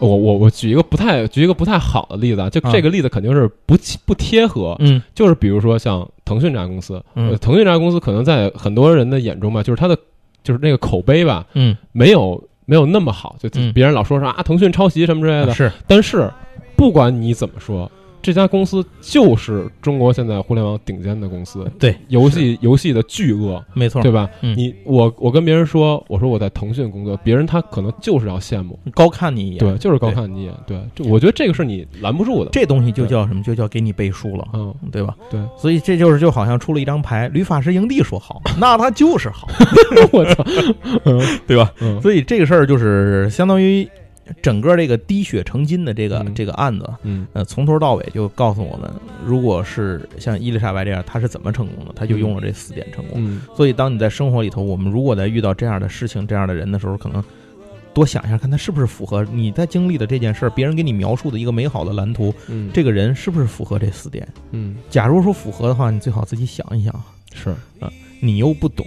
我我我举一个不太举一个不太好的例子啊，就啊这个例子肯定是不切不贴合，嗯就是比如说像腾讯这家公司，嗯呃腾讯这家公司可能在很多人的眼中吧，就是它的就是那个口碑吧，嗯，没有没有那么好，就嗯别人老说说啊腾讯抄袭什么之类的。是但是不管你怎么说，这家公司就是中国现在互联网顶尖的公司，对，游戏游戏的巨鳄，没错，对吧？嗯你我我跟别人说，我说我在腾讯工作，别人他可能就是要羡慕，高看你一眼。对，就是高看你一眼，对，这我觉得这个是你拦不住的。这东西就叫什么？就叫给你背书了，嗯，对吧？对，所以这就是就好像出了一张牌，吕法师营地说好，那他就是好，我操，嗯对吧？嗯，所以这个事儿就是相当于整个这个滴血成金的这个、嗯。这个案子，嗯。呃，从头到尾就告诉我们，如果是像伊丽莎白这样，她是怎么成功的？她就用了这四点成功。嗯，所以，当你在生活里头，我们如果在遇到这样的事情、这样的人的时候，可能多想一下，看他是不是符合你在经历的这件事儿，别人给你描述的一个美好的蓝图，嗯，这个人是不是符合这四点？嗯。假如说符合的话，你最好自己想一想，是。啊你又不懂，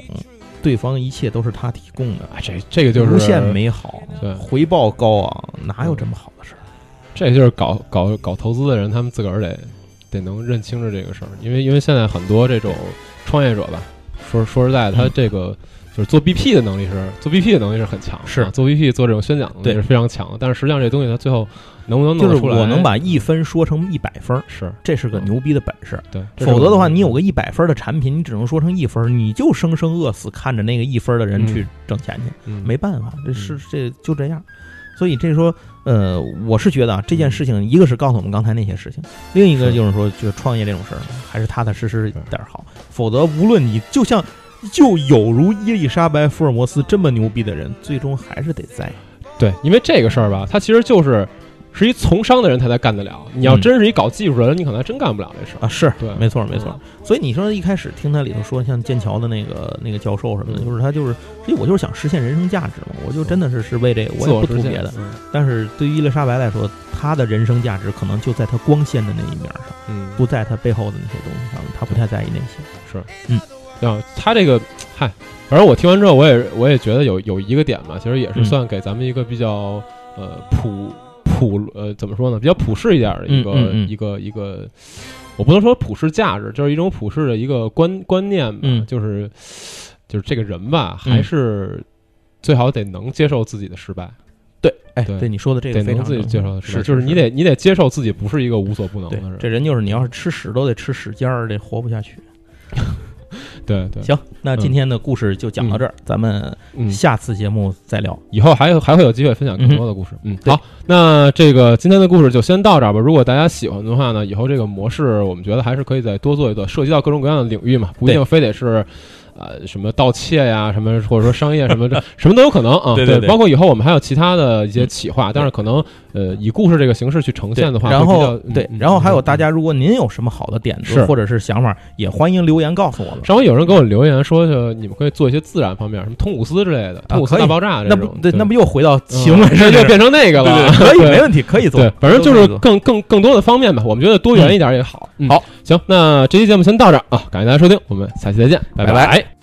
对方一切都是他提供的，啊，这这个就是无限美好，对。回报高昂，哪有这么好的事儿？这就是搞搞搞投资的人，他们自个儿得得能认清楚这个事儿，因为因为现在很多这种创业者吧，说说实在的，他嗯。这个就是做 BP 的能力是做 BP 的能力是很强，是啊做 BP 做这种宣讲能力是非常强的，但是实际上这东西它最后能不能弄就是得出来，我能把一分说成一百分儿，是这是个牛逼的本事。对，否则的话，你有个一百分的产品，你只能说成一分，你就生生饿死，看着那个一分的人嗯去挣钱去，嗯没办法，这是这就这样。所以这说，呃，我是觉得啊，这件事情，一个是告诉我们刚才那些事情，另一个就是说，就创业这种事儿，还是踏踏实实点儿好。否则，无论你就像就有如伊丽莎白·福尔摩斯这么牛逼的人，最终还是得栽。对，因为这个事儿吧，他其实就是是一从商的人他才干得了，你要嗯真是一搞技术的人，你可能还真干不了这事儿。啊，是对没错没错嗯。所以你说一开始听他里头说像剑桥的那个那个教授什么的，嗯就是他就是，实际我就是想实现人生价值嘛，我就真的是是为这个，我也不图别的。嗯但是对于伊丽莎白来说，她的人生价值可能就在她光鲜的那一面上，嗯，不在她背后的那些东西上，她不太在意那些。是，嗯，啊，他这个，嗨，反正我听完之后，我也我也觉得有有一个点吧，其实也是嗯。算给咱们一个比较呃普普呃怎么说呢，比较普世一点的一个、嗯嗯嗯。一个一个，我不能说普世价值，就是一种普世的一个观观念吧，嗯。就是就是这个人吧，嗯。还是最好得能接受自己的失败，对，哎，对对你说的这个得能自己接受是就是你得。你得接受自己不是一个无所不能的人，这人就是你要是吃屎都得吃屎尖儿，这活不下去。对对，行，那今天的故事就讲到这儿，咱们嗯。下次节目再聊。以后还有还会有机会分享更多的故事。嗯，对好，那这个今天的故事就先到这儿吧。如果大家喜欢的话呢，以后这个模式我们觉得还是可以再多做一做，涉及到各种各样的领域嘛，不一定非得是。呃，什么盗窃呀，什么或者说商业什么的，什么都有可能啊。对对对包括以后我们还有其他的一些企划，但是可能呃以故事这个形式去呈现的话，然后对，然后还有大嗯家，如果您有什么好的点子或者是想法，也欢迎留言告诉我们。上回有人给我留言说，就你们可以做一些自然方面，什么通古斯之类的，通古斯大爆炸。那不对，那不又回到嗯行为上这就变成那个了。可以，没问题，可以做。对，反正就是更更更多的方面吧，我们觉得多元一点也好。嗯好，行，那这期节目先到这儿啊，感谢大家收听，我们下期再见，拜拜拜